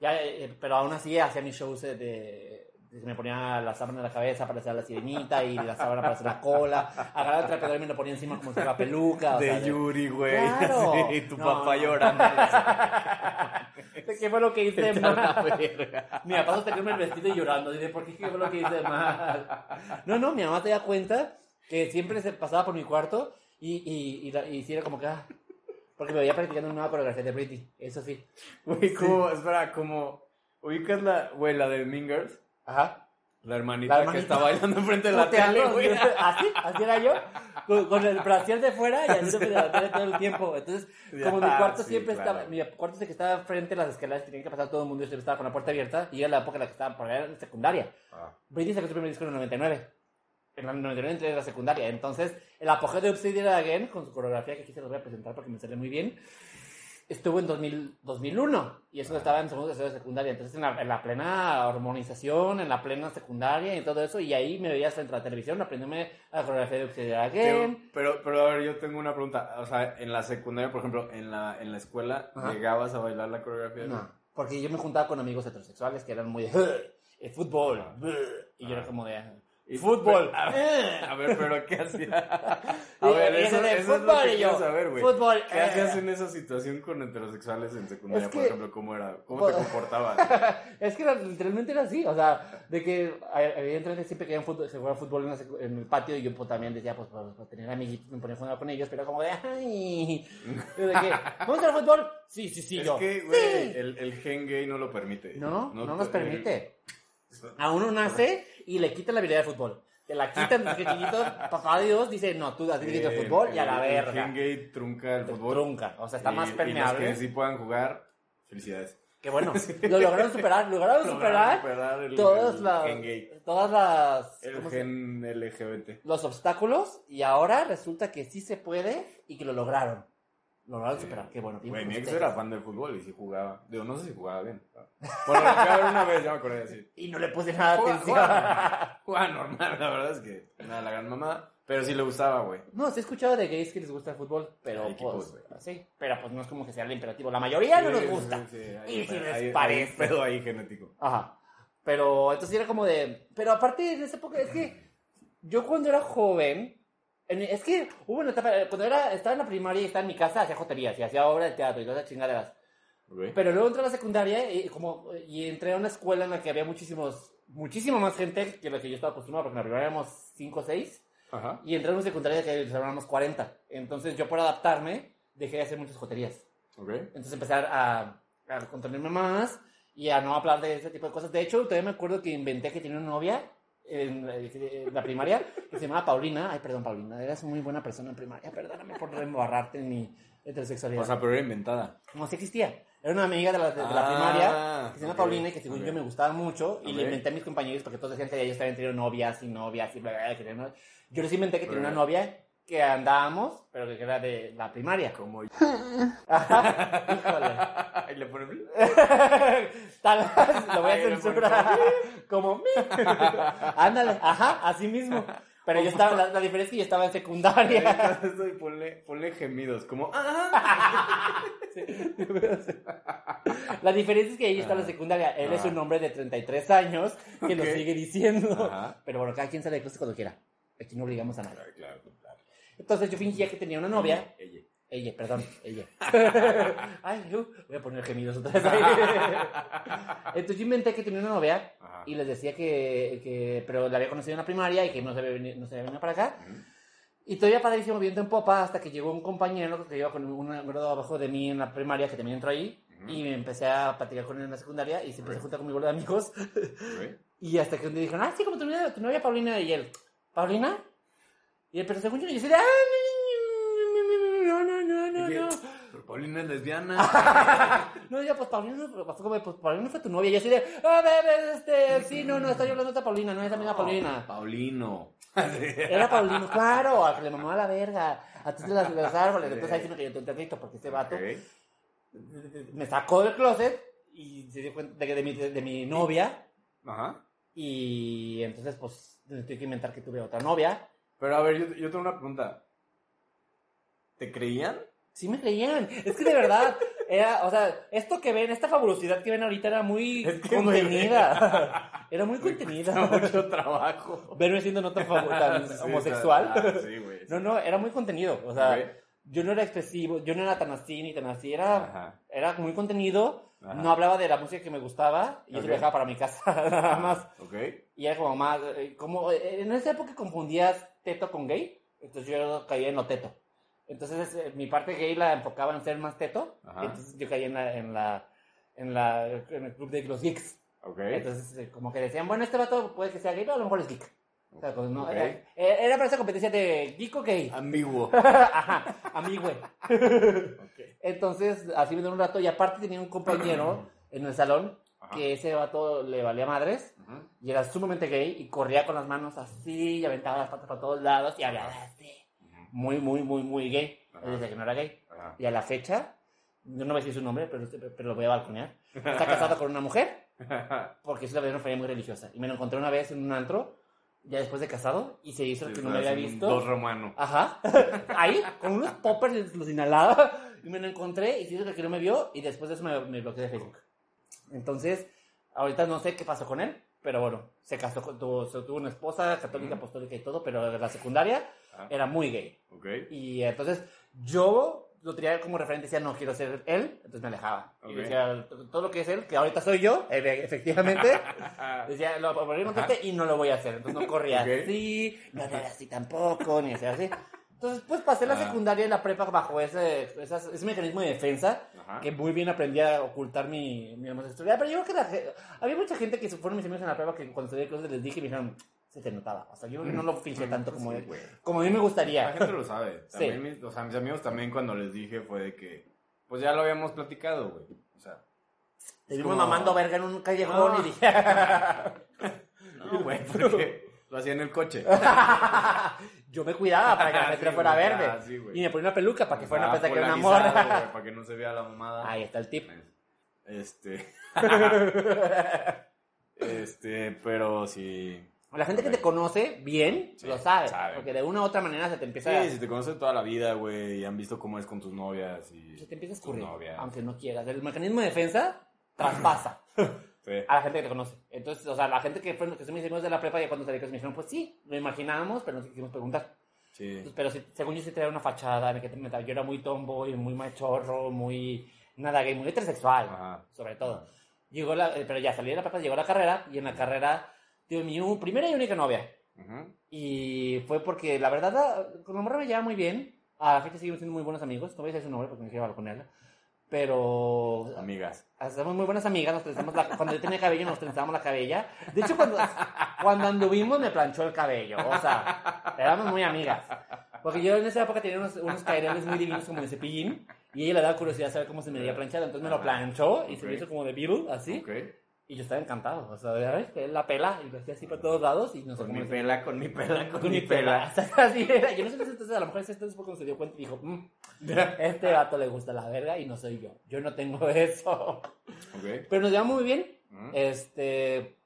Ya, eh, pero aún así hacía mis shows de, de- de- me ponía la sábana en la cabeza para hacer la sirenita y la sábana para hacer la cola, agarraba el trapeador y me lo ponía encima como si fuera peluca. o sea, De de- Yuri, güey. Claro. Sí, tu No, papá no. llorando. ¿Qué fue lo que hice mal? Mi papá sostenerme el vestido y llorando. Dice, ¿por qué? ¿Qué fue lo que hice mal? No, no, mi mamá se da cuenta que siempre se pasaba por mi cuarto y, y, y, la- y sí era como que, ah, porque me veía practicando una nueva coreografía de Britney. Eso sí. Güey, como, espera, como, ubicas la, güey, la de Mean Girls? Ajá. La hermanita, La que hermanita. está bailando enfrente de la tele, güey. Así, así era yo. Con, con el brasier de fuera y la tele todo el tiempo. Entonces, como mi cuarto sí, siempre claro. estaba, mi cuarto es que estaba frente a las escaleras, tenía que pasar todo el mundo y siempre estaba con la puerta abierta. Y era la época en la que estaba por ahí en secundaria. Ah, Britney sacó su primer disco en el 99. En el 99 entré en la secundaria. Entonces, el apogeo de Upside Down Again, con su coreografía, que aquí se los voy a presentar porque me sale muy bien, estuvo en 2000, 2001. Y eso estaba en segundo tercero de secundaria. Entonces, en la, en la plena hormonización, en la plena secundaria y todo eso. Y ahí me veías frente a la televisión aprendiéndome la coreografía de Again. Tengo- Pero, pero a ver, yo tengo una pregunta. O sea, en la secundaria, por ejemplo, en la, en la escuela, Ajá. ¿llegabas a bailar la coreografía? No. Porque yo me juntaba con amigos heterosexuales que eran muy de, el fútbol, Ajá. y yo era como de, Y- fútbol. A ver, a ver, pero ¿qué hacía? A ver, eso, eso es lo fútbol, que y yo, saber, güey. fútbol, ¿Qué eh. hacías en esa situación con heterosexuales en secundaria, Es por que- ejemplo? ¿Cómo era? ¿Cómo te comportabas? es que era- literalmente era así, o sea, de que eh, evidentemente siempre querían fútbol, se jugaba fútbol en, en el patio y yo pues, también decía, pues, para, para tener amiguitos, me ponía a con ellos, pero como de, ay, de que, ¿vamos a jugar fútbol? Sí, sí, sí, es yo. que, güey, el, el gen gay no lo permite. No, no, nos te- permite. A uno nace y le quitan la habilidad de fútbol. Te la quitan desde que chiquito, papá Dios dice, no, tú así que el fútbol y a la el- El verga. gen gay trunca el fútbol. Trunca, o sea, está Y- más Y los permeable. que sí puedan jugar, felicidades. Que bueno, lo lograron superar, lograron superar superar el, todas el las, todas las, El ¿cómo se- gen LGBT. los obstáculos y ahora resulta que sí se puede y que lo lograron. Lo lograron superar, qué bueno. Güey, mi ex era fan del fútbol y sí jugaba. Digo, no sé si jugaba bien. Bueno, lo fui a ver una vez, ya me acordé así. Y no le puse nada de atención. Jugaba normal, la verdad es que nada, la gran mamá. Pero sí le gustaba, güey. No, sí he escuchado de gays que les gusta el fútbol, pero equipos, pues, güey. sí, pero pues no es como que sea el imperativo. La mayoría no Sí, nos sí, gusta. sí, Y hay- si hay- les hay- parece. hay pedo ahí genético. Ajá. Pero entonces era como de. Pero aparte en esa época, es que yo cuando era joven. Es que hubo una etapa. Cuando era, estaba en la primaria y estaba en mi casa, hacía joterías y hacía obras de teatro y todas esas chingaderas. ¿ok? Pero luego entré a la secundaria y, como, y entré a una escuela en la que había muchísimos. Muchísima más gente que la que yo estaba acostumbrado, porque en la primaria éramos 5 o 6. Ajá. Y entré a una secundaria que éramos 40. Entonces yo por adaptarme dejé de hacer muchas joterías. Ok. Entonces empecé a, a contenerme más y a no hablar de ese tipo de cosas. De hecho, todavía me acuerdo que inventé que tenía una novia en, la- en la primaria que se llamaba Paulina. Ay, perdón, Paulina, eras muy buena persona en primaria. Perdóname por embarrarte en mi heterosexualidad. O sea, pero era inventada. no, sí existía. Era una amiga de la, de, de la Ah, primaria que se llama ok, Paulina y que según ok. yo me gustaba mucho. Y le Ok. inventé a mis compañeros porque todos decían que ellos también tenían novias y novias y bla, bla, bla, que Yo les inventé que tenía una novia que andábamos, pero que era de la primaria. Como. Ajá. Híjole. y le pone. Tal vez lo voy a censurar. Como. Ándale, ajá, así mismo. Pero yo estaba, la, la diferencia es que yo estaba en secundaria. Y ponle, ponle gemidos. Como. ¡Ah! La diferencia es que ella está en la secundaria. Él es Ajá. un hombre de 33 años que lo Ok. sigue diciendo. Ajá. Pero bueno, cada quien sale de clase cuando quiera. Aquí no obligamos a nadie. Claro, claro, claro. Entonces yo fingía que tenía una novia. Ella. Ella, perdón, ella. Ay, yo voy a poner gemidos otra vez. Entonces yo inventé que tenía una novia Ajá. y les decía que, que pero la había conocido en la primaria y que no se había venido, no se había venido para acá. Y todavía padrísimo viendo en popa hasta que llegó un compañero que iba con un grado abajo de mí en la primaria que también entró ahí. Y me empecé a platicar con él en la secundaria y se empezó a juntar con mi grupo de amigos. Y hasta que un día dijeron, ah, sí, como tu novia, tu novia Paulina. Y él, ¿Paulina? Y pero según yo, y yo decía, ah, no, no, no, no, no. Pero Paulina es lesbiana. No, ya, pues Paulina, como, pues Paulina fue tu novia. Y yo así de, ah, bebé, este, sí, no, no, estoy hablando de esta Paulina, no es la misma Paulina. Paulino. Era Paulino, claro, a que le mamó a la verga, a ti de los árboles. Entonces ahí sí me cayó todo el ternito porque este vato me sacó del closet y se dio cuenta de, de, mi, de, mi novia. Ajá. Y entonces, pues, tuve que inventar que tuve otra novia. Pero a ver, yo, yo tengo una pregunta. ¿Te creían? Sí me creían. Es que de verdad, era, o sea, esto que ven, esta fabulosidad que ven ahorita era muy Es que contenida. Era muy contenida. Mucho trabajo. Verme siendo no tan, fabu- tan Sí, homosexual. ah, sí, güey. No, no, era muy contenido. O sea. Yo no era expresivo, yo no era tan así ni tan así. Era, Ajá. era muy contenido. Ajá. No hablaba de la música que me gustaba y yo se Ok. lo dejaba para mi casa, nada más. Ok. Y era como más, eh, como, eh, en esa época confundías teto con gay, entonces yo caía en lo teto. Entonces eh, mi parte gay la enfocaba en ser más teto, Ajá. entonces yo caía en la, en la, en la, en el club de los geeks. Ok. Entonces como que decían, bueno, este vato puede que sea gay, pero a lo mejor es geek. O sea, pues, no, Ok. era, era para esa competencia de geek o gay. Ambiguo. Ajá, amigo. Ok. Entonces, así me dio un rato. Y aparte tenía un compañero en el salón Ajá. que ese vato le valía madres Ujú. y era sumamente gay y corría con las manos así y aventaba las patas para todos lados y hablaba así. Muy, muy, muy, muy gay. Ajá. Decía que no era gay. Ajá. Y a la fecha, yo no voy a decir su nombre, pero, pero lo voy a balconear. Está casado con una mujer porque es una familia muy religiosa. Y me lo encontré una vez en un antro, ya después de casado, y se hizo el que no me había visto. Dos romanos. Ajá. Ahí, con unos poppers los inhalaba. Y me lo encontré y se hizo que no me vio. Y después de eso me, me bloqueé de Facebook. Entonces, ahorita no sé qué pasó con él, pero bueno, se casó con, tuvo, tuvo una esposa católica, apostólica y todo, pero en la secundaria Ah. era muy gay. Ok. Y entonces yo lo tenía como referente, decía, no quiero ser él, entonces me alejaba. Y Ok. decía, todo lo que es él, que ahorita soy yo, efectivamente, decía, lo voy a contarte y no lo voy a hacer. Entonces no corría Ok. así, no era así tampoco, ni hacía así. Entonces, pues pasé la secundaria y la prepa bajo ese, esas- ese mecanismo de defensa Ajá. que muy bien aprendí a ocultar mi, mi homosexualidad. Pero yo creo que la había mucha gente que fueron mis amigos en la prepa que cuando salí de closet les dije y me dijeron, se te notaba. O sea, yo no lo fingí tanto como, Sí, como a mí me La gustaría. gente lo sabe. Sí. Mis, o sea, mis amigos también cuando les dije fue de que, pues ya lo habíamos platicado, güey. O sea, Te vimos como- mamando verga en un callejón No. y dije, no, güey, porque lo hacía en el coche. yo me cuidaba para que la Sí, gente fuera güey, verde. ah, sí, y me ponía una peluca para que fuera una pensar que era una morra. güey, Para que no se vea la mamada. Ahí está el tip. Este. este, pero sí. La gente que te conoce bien Sí, lo sabe, sabe. Porque de una u otra manera se te empieza, Sí, si te conocen toda la vida, güey, y han visto cómo es con tus novias y. se te empieza a escurrir. Aunque no quieras. El mecanismo de defensa traspasa Sí. a la gente que te conoce. Entonces, o sea, la gente que, fue, que son mis amigos de la prepa, ya cuando salí con me dijeron, pues sí, lo imaginábamos, pero no quisimos preguntar. Sí. Pues, Pero sí, según yo sí traía una fachada, de que te- yo era muy tomboy, muy machorro, muy nada gay, muy heterosexual, Ajá. sobre todo. Llegó la, eh, pero ya salí de la prepa, llegó la carrera, y en la carrera tuve mi primera y única novia. Y fue porque la verdad, con la morra me llevaba muy bien. A la fecha seguimos siendo muy buenos amigos. No voy a decir su nombre porque no quiero con ella. Pero Amigas. hacemos muy buenas amigas. Nos trenzamos la- cuando yo tenía cabello, nos trenzábamos la cabella. De hecho, cuando, cuando anduvimos, me planchó el cabello. O sea, éramos muy amigas. Porque yo en esa época tenía unos, unos caireles muy divinos como de cepillín. Y ella le daba curiosidad saber cómo se me veía planchado. Entonces me lo planchó y se me hizo como de Beatle, así. Ok. Y yo estaba encantado. O sea, la pela y lo hacía así por todos lados. Y no Con mi pela, con mi pela, con, con mi pela. Así era. Yo no sé si entonces a lo mejor ese entonces cuando se dio cuenta y dijo, "Mm, este vato le gusta la verga y no soy yo. Yo no tengo eso. Pero nos llevamos muy bien. Ujú. Este.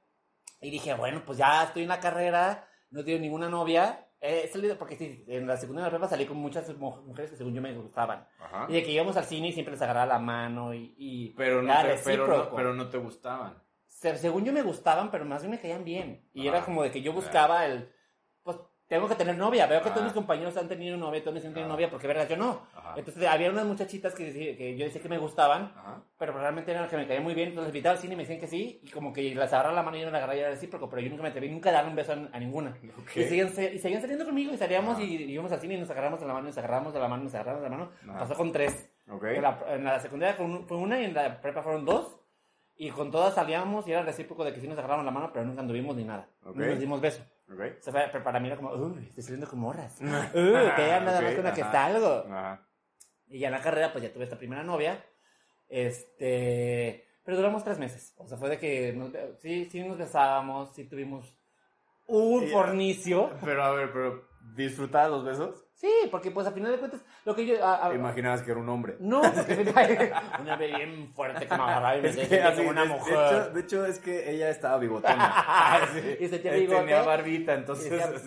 Y dije, bueno, pues ya estoy en la carrera, no tengo ninguna novia. He salido, porque sí, en la secundaria de la prepa salí con muchas mu- mujeres que según yo me gustaban. Ajá. Y de que íbamos al cine y siempre les agarraba la mano y. y Pero no, te, pero, no, pero no te gustaban. Se- según yo me gustaban, pero más bien me caían bien. Y era Ah, como de que yo buscaba el, pues tengo que tener novia. Veo que Ah. todos mis compañeros han tenido novia, todos mis amigos tienen Ah. novia, porque verga, yo no. Ajá. Entonces había unas muchachitas que, que yo decía que me gustaban, Ajá. pero realmente eran las que me caían muy bien. Entonces invitaba al cine y me decían que sí, y como que las agarraba la mano y yo no la agarraba y era recíproco, pero yo nunca me atreví nunca a darle un beso a, a ninguna. Ok. Y, seguían, se- y seguían saliendo conmigo y salíamos Ah. y, íbamos al cine y nos agarramos de la mano, y nos agarramos de la mano, y nos agarramos de la mano. Pasó con tres. Ok. En la, en la secundaria fue, un- fue una y en la prepa fueron dos. Y con todas salíamos y era recíproco de que sí nos agarramos la mano, pero nunca anduvimos ni nada. Ok. No nos dimos beso. O sea, pero para mí era como, uy, estoy saliendo con morras. uy, que ya nada más Ok, con la que salgo. Ajá. Y ya en la carrera, pues ya tuve esta primera novia. Este. Pero duramos tres meses. O sea, fue de que nos- sí, sí nos besábamos, sí tuvimos un fornicio. Pero a ver, pero ¿disfrutabas los besos? Sí, porque pues a final de cuentas, lo que yo. a- a- Imaginabas que era un hombre. no, porque una bien fuerte que me agarraba y me Es que así, como una de- mujer. De hecho, de hecho, es que ella estaba bigotona. Sí. Y sentía Él bigote. Tenía barbita, entonces decía-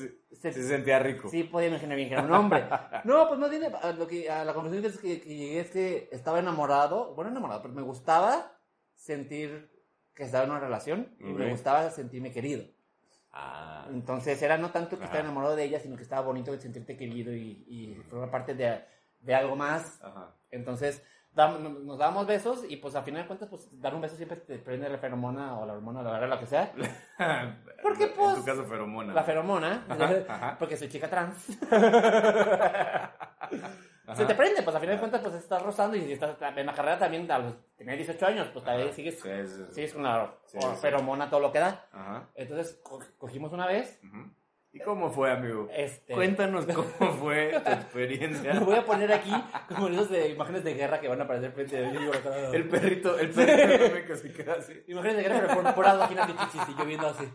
se- se sentía rico. Sí, podía imaginar bien que era un hombre. No, pues más bien a, lo que, a la conclusión que, es que, que llegué es que estaba enamorado, bueno, enamorado, pero me gustaba sentir que estaba en una relación y me gustaba sentirme querido. Ah. Entonces era no tanto que estaba enamorado de ella, sino que estaba bonito sentirte querido y, y formar parte de, de algo más. Entonces dam- nos dábamos besos y pues a final de cuentas, pues dar un beso siempre te prende la feromona o la hormona, la verdad, lo que sea. Porque, En pues, tu caso, feromona. La feromona, porque soy chica trans. Se te prende, pues a final de cuentas, pues estás rozando y si estás en la carrera también, a los, tenía 18 años, pues todavía Ajá. sigues, Sí, sí, sí. sigues con la Sí, sí. feromona todo lo que da. Ajá. Entonces co- cogimos una vez. ¿Y cómo fue, amigo? este, Cuéntanos cómo fue tu experiencia. lo voy a poner aquí como en esas de imágenes de guerra que van a aparecer frente de mí. El perrito, el perrito se queda así. Imágenes de guerra, pero por, por vaginas y chichis y yo viendo así.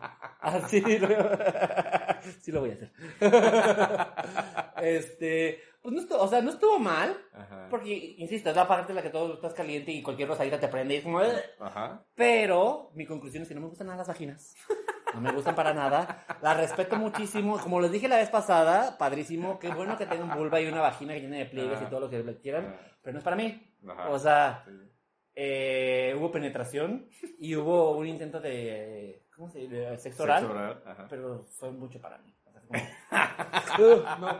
Así, lo, sí lo voy a hacer. Este, pues no estuvo, o sea, no estuvo mal, Ajá. porque, insisto, es la parte en la que todo estás caliente y cualquier rosadita te prende y es como... Pero mi conclusión es que no me gustan nada las vaginas. No me gustan para nada. Las respeto muchísimo. Como les dije la vez pasada, padrísimo. Qué bueno que tengan vulva y una vagina que llene de pliegues y todo lo que quieran. Pero no es para mí. O sea, Sí. eh, hubo penetración y hubo un intento de, ¿cómo se dice? Sexo oral, Sexo oral, ajá. pero fue mucho para mí. O sea, como, "Ugh, no,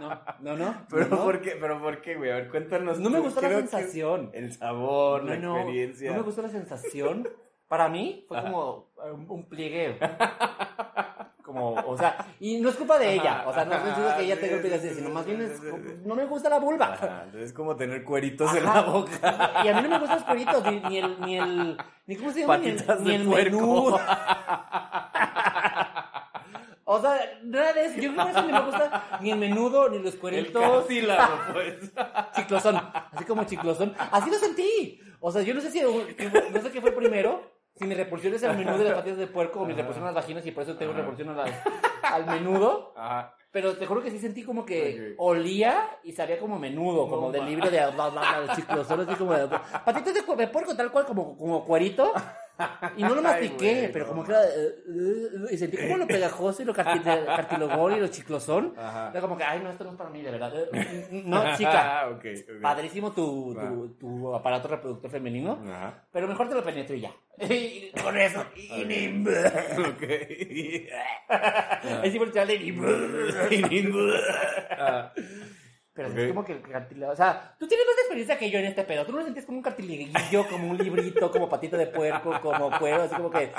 no, no, no. Pero no, ¿por qué? Pero ¿por qué, güey? A ver, cuéntanos. No me gustó la Creo sensación. El sabor, la no, no, experiencia. no me gustó la sensación. Para mí fue Ajá. como eh, un, pliegue. Como, o sea, y no es culpa de ella. O sea, no es que ella tenga sí, obligación, sí, sino más bien es. No me gusta la vulva. Ajá, entonces es como tener cueritos en la boca. Y a mí no me gustan los cueritos, ni, ni el, ni el, ni cómo se llama, ni el, ni el puerco. O sea, nada de eso. Yo creo que eso ni me gusta ni el menudo, ni los El cueritos. cartílago, pues. Chiclosón, así como chiclosón. Así lo sentí. O sea, yo no sé si, no sé qué fue primero. Si mi repulsión es el menudo de las patitas de puerco o mi repulsión a las vaginas y por eso tengo Ajá. repulsión a las- al menudo. Ajá. Pero te juro que sí sentí como que olía y sabía como menudo, como No, del ma. libro de bla, bla, chiclosón, así como de... Patitas de, de puerco tal cual, como, como cuerito. Y no lo Ay, mastiqué, güey, pero como que era... eh, eh, y sentí como lo pegajoso y lo cartil- cartilogón y lo chiclosón. Ajá. Era como que, ay, no, esto no es para mí, de verdad. Eh, No, chica, Ah, ok, ok. padrísimo tu, tu, tu aparato reproductor femenino, Ajá. pero mejor te lo penetro y ya. Y con eso. Y ni- Ok. Es diferencial de ni- Ah, Pero es como que el cartílago. O sea, tú tienes más experiencia que yo en este pedo. Tú no lo sentías como un cartilaguillo, como un librito, como patita de puerco, como cuero, así como que.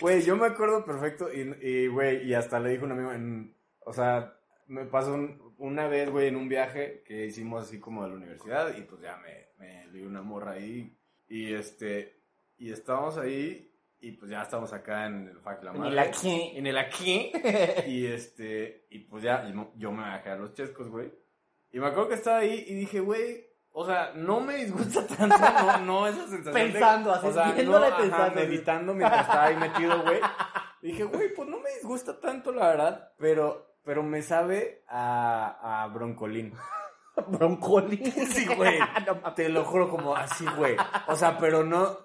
Güey, yo me acuerdo perfecto y, güey, y hasta le dijo un amigo en, o sea, me pasó un- una vez, güey, en un viaje que hicimos así como de la universidad y pues ya me, me vi una morra ahí y este, y estábamos ahí y pues ya estamos acá en el FAC La En Madre. el aquí. En el aquí. y este, y pues ya, yo me bajé a los chescos, güey. Y me acuerdo que estaba ahí y dije, güey, o sea, no me disgusta tanto, no, no esa sensación de- Pensando, así, o sea, no, pensando. ajá, meditando mientras estaba ahí metido, güey. Dije, güey, pues no me disgusta tanto, la verdad, pero, pero me sabe a, a broncolín. Broncoli. Sí, güey. No. Te lo juro como así, güey. O sea, pero no,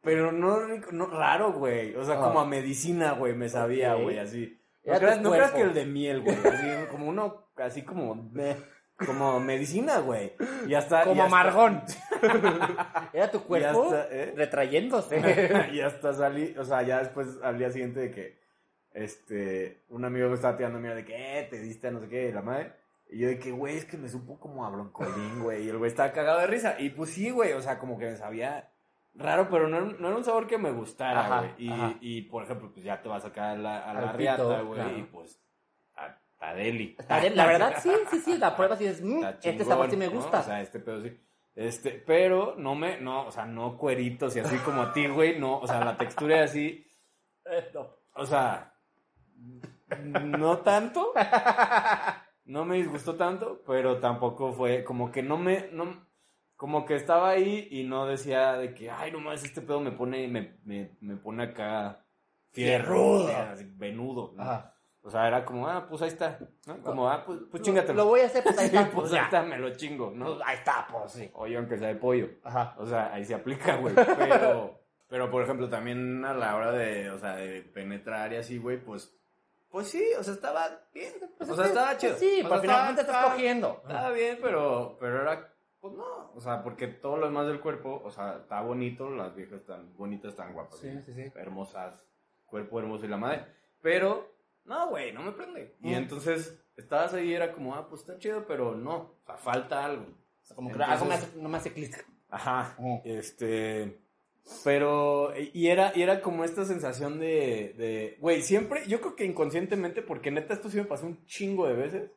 pero no, no raro, güey. O sea, Ah. como a medicina, güey, me sabía, güey, así. Era No creas, no creas cuerpo. que el de miel, güey. Así, como uno, así como, meh, como medicina, güey. Y hasta. y Como hasta- Margón. Era tu cuerpo hasta, ¿eh? retrayéndose. y hasta salí, o sea, ya después al día siguiente de que, este, un amigo me estaba tirando miedo de que, eh, te diste no sé qué, y la madre. Y yo de que, güey, es que me supo como a broncolín, güey. Y el güey estaba cagado de risa. Y pues sí, güey, o sea, como que me sabía raro, pero no, no era un sabor que me gustara, güey. Y, y, por ejemplo, pues ya te vas acá a la, a la riata, güey, claro. y pues, a, a Deli. La verdad, sí, sí, sí. La prueba sí es. mm, Está este sabor sí me ¿no? gusta. O sea, este pedo sí. Este, pero no me, no, o sea, no cueritos y así como a ti, güey, no, o sea, la textura es así, no. o sea, no tanto, no me disgustó tanto, pero tampoco fue, como que no me, no, como que estaba ahí y no decía de que, ay, no mames, este pedo me pone, me, me, me pone acá Fierrudo. venudo, ¿no? Ajá. O sea, era como, ah, pues ahí está, ¿no? Como, ah, pues, pues chingatelo. Lo voy a hacer, pues ahí Sí, está. pues ahí está, me lo chingo, ¿no? Pues ahí está, pues sí. Oye, aunque sea de pollo. Ajá. O sea, ahí se aplica, güey. Pero, pero por ejemplo, también a la hora de, o sea, de penetrar y así, güey, pues, pues sí, o sea, estaba bien. Pues o sea, estaba chido. Sí, pero finalmente estás cogiendo. Estaba bien, pero, pero era, pues no. O sea, porque todo lo demás del cuerpo, o sea, está bonito, las viejas están bonitas, están guapas. Sí, sí, sí. Hermosas, cuerpo hermoso y la madre. Pero, no, güey, no me prende. Y entonces, estabas ahí y era como, ah, pues está chido, pero no. O sea, falta algo. O sea, como que algo me hace- no me hace clic. Ajá. Ujú. Este. Pero. Y era, y era como esta sensación de. de güey, siempre. Yo creo que inconscientemente, porque neta, esto sí me pasó un chingo de veces.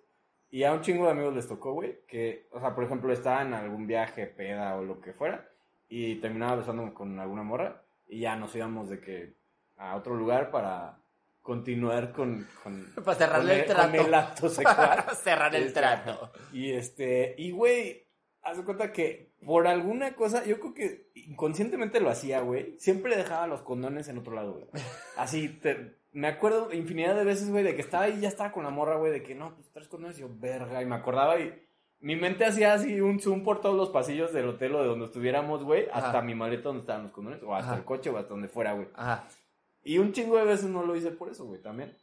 Y a un chingo de amigos les tocó, güey. Que, o sea, por ejemplo, estaba en algún viaje, peda o lo que fuera. Y terminaba besándome con alguna morra. Y ya nos íbamos de que. a otro lugar para continuar con. con Para cerrarle el con trato. Con el acto sexual. Cerrar el Este, trato. Y este, y güey, haz de cuenta que por alguna cosa, yo creo que inconscientemente lo hacía, güey. Siempre dejaba los condones en otro lado, güey. Así, te- me acuerdo infinidad de veces, güey, de que estaba ahí, ya estaba con la morra, güey, de que no, pues tres condones, y yo, verga, y me acordaba y mi mente hacía así un zoom por todos los pasillos del hotel o de donde estuviéramos, güey, Ajá. hasta mi maleta donde estaban los condones, o hasta Ajá. el coche, o hasta donde fuera, güey. Ajá. Y un chingo de veces no lo hice por eso, güey, también.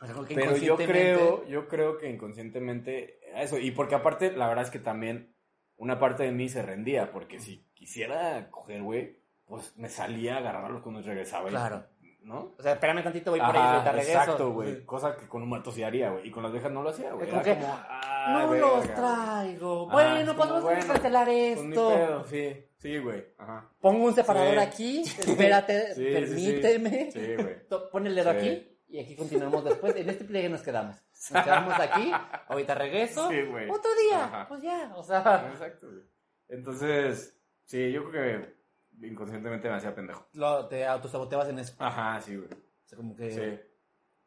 O sea, Pero yo creo, yo creo que inconscientemente eso. Y porque aparte, la verdad es que también una parte de mí se rendía, porque si quisiera coger, güey, pues me salía a agarrarlos cuando regresaba. y- Claro. ¿No? O sea, espérame tantito, voy por ahí, ahorita regreso. exacto, güey. Cosa que con un muerto sí haría, güey. Y con las viejas no lo hacía, güey. Es como Era que, No verga, los traigo. Bueno, es pues como, vamos a bueno, cancelar Pues esto. pedo, sí, sí, güey. Ajá. Pongo un separador Sí. aquí, espérate, Sí, sí, sí. permíteme. Sí, güey. Pon el dedo aquí y aquí continuamos después. En este pliegue nos quedamos. Nos quedamos aquí, ahorita regreso. Sí, güey. Otro día, Ajá. pues ya, o sea, Exacto, güey. Entonces, sí, yo creo que inconscientemente me hacía pendejo. lo, te autosaboteabas en eso. Ajá, sí, güey. O sea, como que... Sí.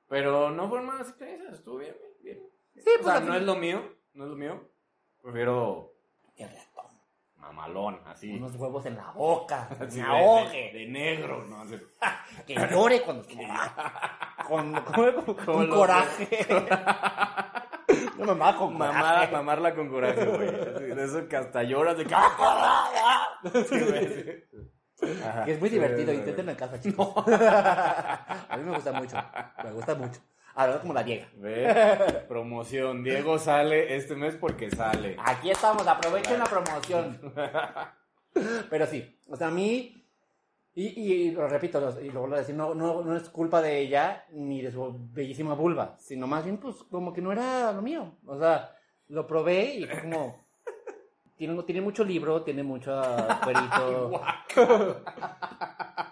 Pero no fueron malas experiencias, estuvo bien, güey, bien. Sí, O pues sea, al no es lo mío, no es lo mío. Prefiero Qué ratón. mamalón, así. Unos huevos en la boca, Así me de- ahogue, De, de negro, ¿no? Que llore cuando con, con, con Como los- coraje. No mamá con Mamá, coraje. mamarla con coraje, güey. De eso que hasta lloras de que... ¡Ah, Sí, sí. Ajá. Que es muy Sí, divertido, güey. inténtenlo en casa, chicos. A mí me gusta mucho, me gusta mucho. A ver, como la Diego. Ve, promoción. Diego sale este mes porque sale. Aquí estamos, aprovechen la promoción. Pero sí, o sea, a mí, y, y lo repito, y lo vuelvo a decir, no, no, no es culpa de ella ni de su bellísima vulva, sino más bien, pues, como que no era lo mío. O sea, lo probé y fue como. Tiene, tiene mucho libro, tiene mucho cuerito.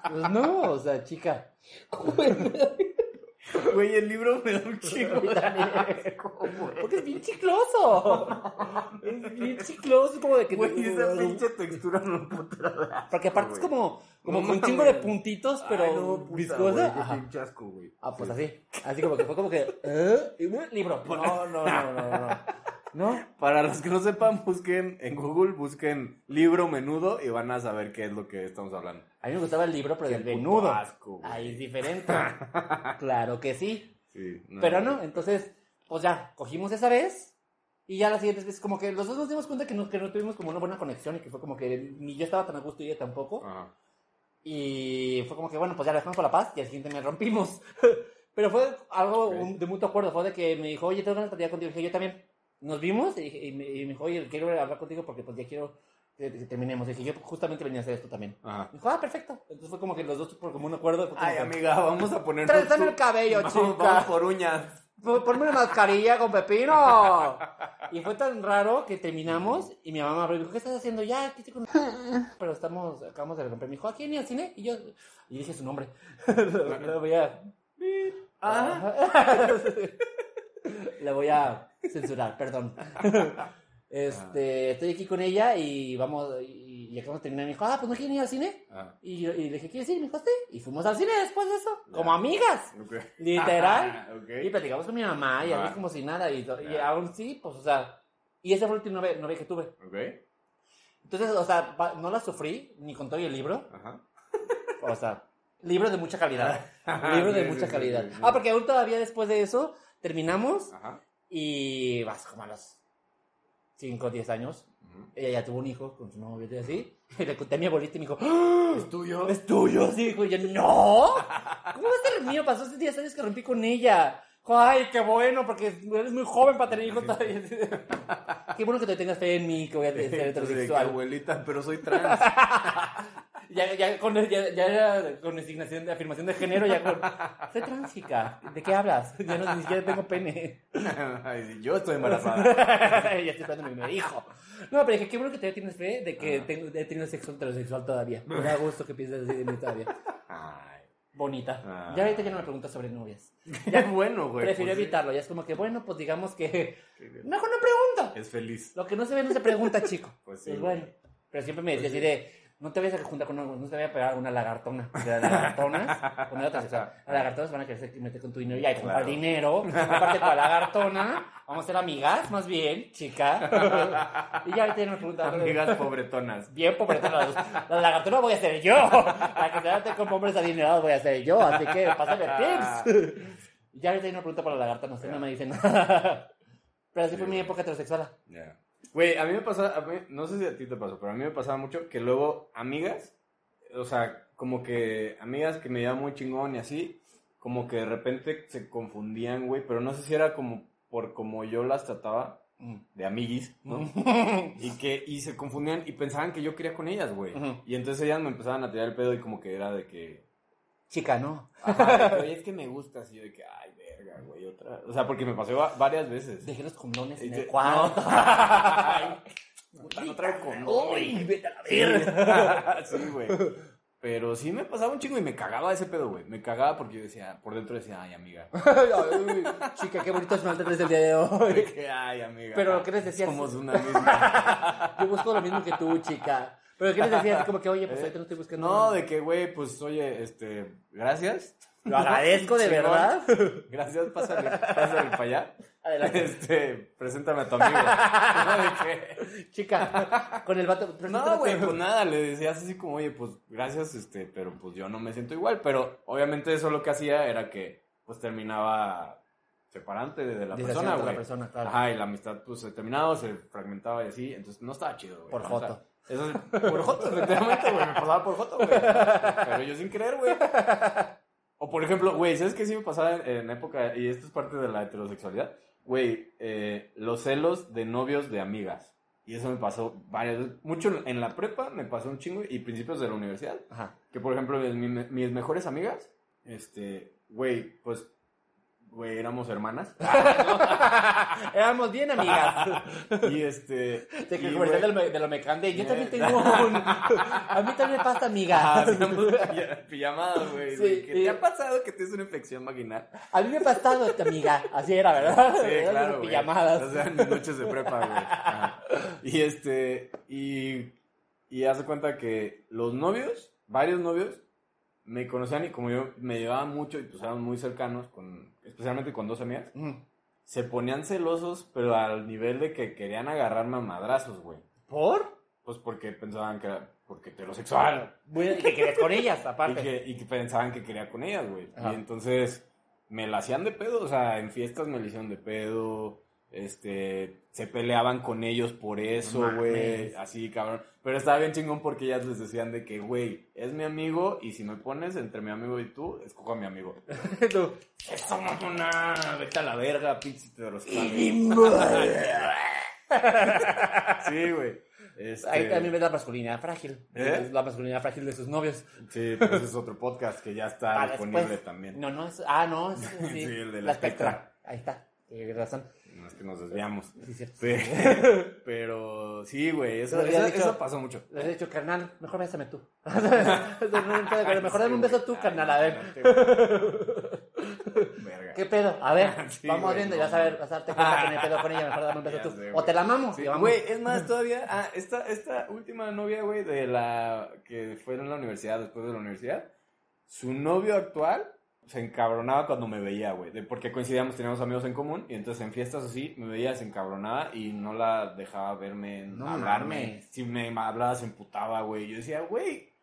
Pues no, o sea, chica. Güey, el libro me da un chingo. Porque es bien chicloso. Es bien chicloso, es como de que. Güey, esa pinche textura no puta. Porque aparte es como, como No con un chingo de puntitos, pero Ay, no, puta, viscosa. güey, qué Ajá. pinche asco, güey. Ah, pues Sí. así. Así como que fue como que. ¿eh? Un libro. No, no, no, no, no. No. Para los que no sepan, busquen en Google, busquen libro menudo y van a saber qué es lo que estamos hablando. A mí me gustaba el libro, pero Qué del puto venudo. asco. Ahí es diferente. claro que sí. Sí, Pero no, entonces, pues ya, cogimos esa vez. Y ya las siguientes veces, como que los dos nos dimos cuenta que no, que no tuvimos como una buena conexión y que fue como que ni yo estaba tan a gusto y ella tampoco. Ajá. Y fue como que, bueno, pues ya la dejamos por la paz y al siguiente me rompimos. Pero fue algo Ok. un- de mutuo acuerdo. Fue de que me dijo, oye, tengo ganas de platicar contigo. Y dije, yo también. Nos vimos y, me, y me dijo, oye, quiero hablar contigo porque pues ya quiero que, que terminemos. Y dije, yo justamente venía a hacer esto también. Ajá. Me dijo, ah, perfecto. Entonces fue como que los dos por como un acuerdo. Ay, amiga, vamos a poner. Tráetame el cabello, Vamos- chica. Vamos por uñas. Pon- Ponme una mascarilla con pepino. Y fue tan raro que terminamos y mi mamá me dijo, ¿qué estás haciendo ya? ¿Qué te con-?" Pero estamos, acabamos de romper. Me dijo, ¿a quién ir al cine? Y yo, y dije su nombre. Lo voy a... Ah. La voy a censurar, perdón. Este, estoy aquí con ella y vamos, y, y acabamos de terminar. Me dijo, ah, pues no quieren ir al cine. Ah, Y, yo, y le dije, ¿quieres ir? Me dijo, sí. Y fuimos al cine después de eso, como amigas. Literal. Y platicamos con mi mamá y Ah. así como si nada. Y, y Ah. aún sí, pues, o sea. Y esa fue la última novia, novia que tuve. Entonces, o sea, no la sufrí, ni con todo y el libro. Ajá. O sea, libro de mucha calidad. libro de mucha calidad. Ah, porque aún todavía después de eso, terminamos Ajá. Y vas como a los 5 o 10 años. Ella ya tuvo un hijo con su novio y así. Y le conté a mi abuelita y me dijo, ¡Ah! ¿Es tuyo? ¿Es tuyo? Sí, dijo, yo, no. ¿Cómo va a ser mío? Pasó hace 10 años que rompí con ella. Ay, qué bueno, porque eres muy joven para tener hijos todavía. Qué bueno que te tengas fe en mí, que voy a ser Entonces, de que, heterosexual. abuelita, pero soy trans. Ya, ya, con, ya, ya con designación de afirmación de género, ya con... Soy trans, chica. ¿De qué hablas? Ya no, ni siquiera tengo pene. Yo estoy embarazada. ya estoy esperando mi primer hijo. No, pero dije, qué bueno que todavía tienes fe de que Ah. tengo, he tenido sexo heterosexual todavía. Me da gusto que pienses así de mí todavía. Ay. Bonita. Ah. Ya ahorita ya no me preguntas sobre novias. Ya bueno, güey. Prefiero pues evitarlo. Ya es como que, bueno, pues digamos que... Mejor no pregunta. Es feliz. Lo que no se ve no se pregunta, chico. Pues sí, Pues bueno. Pero siempre me decía Pues así de... No te vayas a juntar con una, no te vayas a pegar una lagartona. Lagartonas, cuando era transexual, las lagartonas van a querer meter con tu dinero y hay comprar Claro. dinero. Aparte con la lagartona, vamos a ser amigas, más bien, chica. y ya me preguntan. Amigas pobretonas. Bien pobretona. La, la lagartona voy a ser yo. La que se mete con hombres adinerados voy a ser yo. Así que pásame tips. Y ya ahorita hay una pregunta para la lagartona. Usted no me dice nada. Pero así fue mi época heterosexual. Ya. Güey, a mí me pasa, a mí- no sé si a ti te pasó, pero a mí me pasaba mucho que luego amigas, o sea, como que amigas que me llevaban muy chingón y así, como que de repente se confundían, güey, pero no sé si era como por como yo las trataba, Mm. de amiguis, ¿no? y que y se confundían y pensaban que yo quería con ellas, güey. Y entonces ellas me empezaban a tirar el pedo y como que era de que, Chica, ¿no? ajá, de que, oye, es que me gusta así, de que, ay, verga, güey, otra. O sea, porque me pasó va- varias veces. Dejé los condones en el cuarto. No. Uy, vete a la verga. sí, güey. Pero sí me pasaba un chingo y me cagaba ese pedo, güey. Me cagaba porque yo decía, por dentro decía, ay, amiga. Chica, qué bonito esmalte traes el día de hoy. que, ay, amiga. Pero, ¿qué les decías? Somos una misma. Yo busco lo mismo que tú, chica. Pero ¿qué les decías? Como que, oye, pues ¿Eh? ahorita no estoy buscando. No, de que, güey, pues, oye, este, gracias. Lo agradezco de verdad. Gracias, pásale, pásale para allá. Adelante. Este, preséntame a tu amigo. No, de que- Chica, con el vato. No, güey, pues nada, le decías así como, oye, pues gracias, este, pero pues yo no me siento igual. Pero obviamente eso lo que hacía era que, pues terminaba separante de la persona, güey. claro. Ajá, y la amistad pues se terminaba, se fragmentaba y así, entonces no estaba chido, güey. Por ¿no? joto. O sea, eso es- por joto, efectivamente, güey, me pasaba por joto, güey. Pero yo sin querer, güey. O por ejemplo, güey, ¿sabes qué sí me pasaba en, en época? Y esto es parte de la heterosexualidad. Güey, eh, los celos de novios de amigas. Y eso me pasó varias veces. Mucho en la prepa me pasó un chingo y principios de la universidad. Ajá. Que por ejemplo, mis, mis- mejores amigas, este, güey, pues, güey, éramos hermanas. Éramos bien amigas. y este. De que y, güey, del, me- de lo mecande. Yo también Eh. tengo un. A mí también me pasa amiga. Ah, pijamadas, güey. Sí, de que sí. ¿Te ha pasado que tienes una infección vaginal? A mí me ha pasado esta amiga. Así era, ¿verdad? Sí, claro, güey. pijamadas. O sea, noches de prepa, güey. Ajá. Y este, y, y haz de cuenta que los novios, varios novios, me conocían y como yo me llevaba mucho y pues éramos muy cercanos, con, especialmente con dos amigas, Mm. se ponían celosos, pero al nivel de que querían agarrarme a madrazos, güey. ¿Por? Pues porque pensaban que era porque heterosexual. Bueno, y que querías con ellas, Y aparte. que, y que pensaban que quería con ellas, güey. Y entonces me la hacían de pedo, o sea, en fiestas me la hicieron de pedo, este, se peleaban con ellos por eso, güey, así, cabrón. Pero estaba bien chingón porque ellas les decían de que, güey, es mi amigo y si me pones entre mi amigo y tú, escojo a mi amigo. Eso, mamona, vete a la verga, pinche heterosexual. Sí, güey. Este, Ahí también ves la masculinidad frágil. ¿Eh? La masculinidad frágil de sus novios. Sí, pero ese es otro podcast que ya está Ah, disponible después. también. No, no, es. Ah, no, es. Sí, Sí, el de la la espectra. Ahí está. Tienes razón. Que nos desviamos. Sí, cierto. Sí. Pero sí, güey, eso, dicho- pasó mucho. Le he dicho, carnal, mejor bésame tú. mejor dame un beso tú, carnal, a ver. Verga. ¿Qué pedo? A ver, Sí, vamos güey, viendo y no, vas a ver, vas a darte cuenta que no hay pedo con ella, mejor dame un beso tú. sé, o te la mamo, Sí, y. Güey, es más, todavía, ah, esta, esta última novia, güey, de la que fue en la universidad, después de la universidad, su novio actual se encabronaba cuando me veía, güey, de- porque coincidíamos, teníamos amigos en común, y entonces en fiestas así, me veía, se encabronaba y no la dejaba verme, No hablarme. mames. Si me hablaba, se emputaba, güey. Yo decía, güey,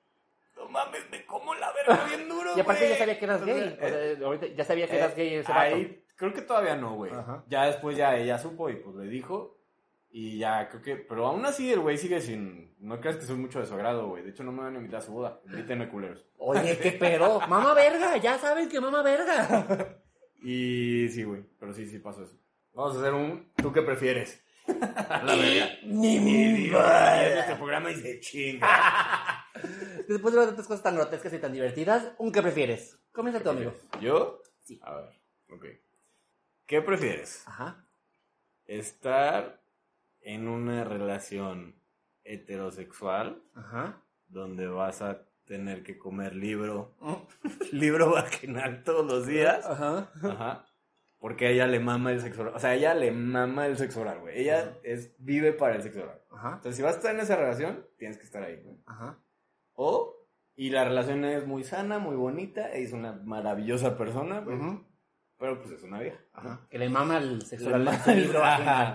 no mames, me como la verga bien duro, Y aparte güey. ya sabía que eras gay. O eh, sea, ahorita ya sabía que eh, eras gay ese vato. ahí, creo que todavía no, güey. Ajá. Ya después ya ella supo y pues le dijo. Y ya creo que. Pero aún así el güey sigue sin. No creas que soy mucho de su agrado, güey. De hecho, no me van a invitar a su boda. Invítenme culeros. Oye, qué pedo. Mamá verga, ya sabes que mamá verga. Y sí, güey. Pero sí, sí pasó eso. Vamos a hacer un. ¿Tú qué prefieres? la verga. Ni Y es nuestro programa y se chinga. Después de ver tantas cosas tan grotescas y tan divertidas, ¿un qué prefieres? Comienza tu amigo. ¿Yo? Sí. A ver, ok. ¿Qué prefieres? Ajá. ¿Estar en una relación heterosexual Ajá. donde vas a tener que comer libro, libro vaginal todos los días? Ajá. Ajá. Porque a ella le mama el sexo oral. O sea, a ella le mama el sexo oral, güey. Ella Ajá. es, vive para el sexo oral. Ajá. Entonces, si vas a estar en esa relación, tienes que estar ahí, güey. Ajá. O, y la relación es muy sana, muy bonita, es una maravillosa persona, güey. Pero pues es una vieja. Ajá. Que le mama el sexo oral.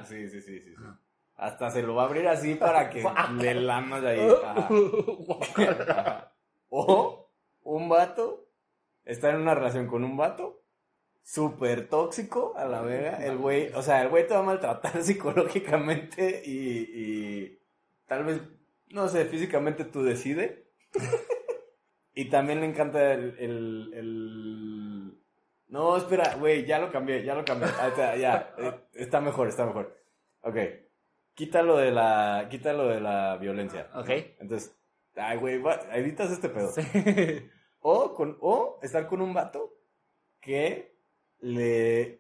Sí, sí, sí, sí. sí. Hasta se lo va a abrir así para que le lamas ahí. Ajá. O un vato está en una relación con un vato súper tóxico a la verga. El güey, o sea, el güey te va a maltratar psicológicamente y, y tal vez, no sé, físicamente tú decides. y también le encanta el, el, el- No, espera, güey, ya lo cambié, ya lo cambié. Ah, está, ya, eh, está mejor, está mejor. Ok. Quítalo de la, quítalo de la violencia. Ok. Entonces, ay, güey, evitas este pedo. Sí. O, con, o estar con un vato que le,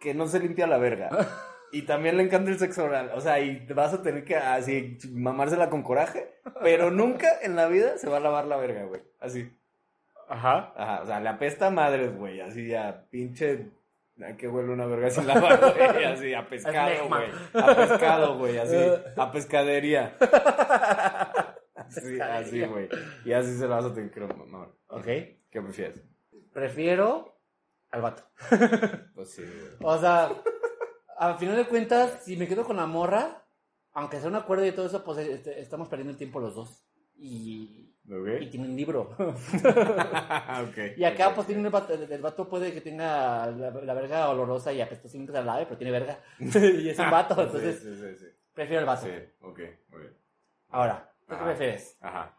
que no se limpia la verga. Y también le encanta el sexo oral. O sea, y vas a tener que así mamársela con coraje. Pero nunca en la vida se va a lavar la verga, güey. Así. Ajá. Ajá, o sea, le apesta a madres, güey, así a pinche... ¿A qué huele una verga sin lavar, güey? Así, a pescado, güey. A pescado, güey, así, a pescadería. Así, así, güey. Y así se la vas a tener que mamar. Ok. ¿Qué prefieres? Prefiero al vato. Pues sí, güey. O sea, al final de cuentas, si me quedo con la morra, aunque sea un acuerdo y todo eso, pues este, estamos perdiendo el tiempo los dos. Y, y ¿Ok? tiene un libro. ok. y acá, ok. pues tiene un vato, el, vato puede que tenga la, la verga olorosa y apestosamente se la lave, pero tiene verga. y es un vato, entonces Sí, sí, sí. prefiero el vato. Sí, ok, muy bien. Ahora, ¿tú qué Ajá. prefieres? Ajá,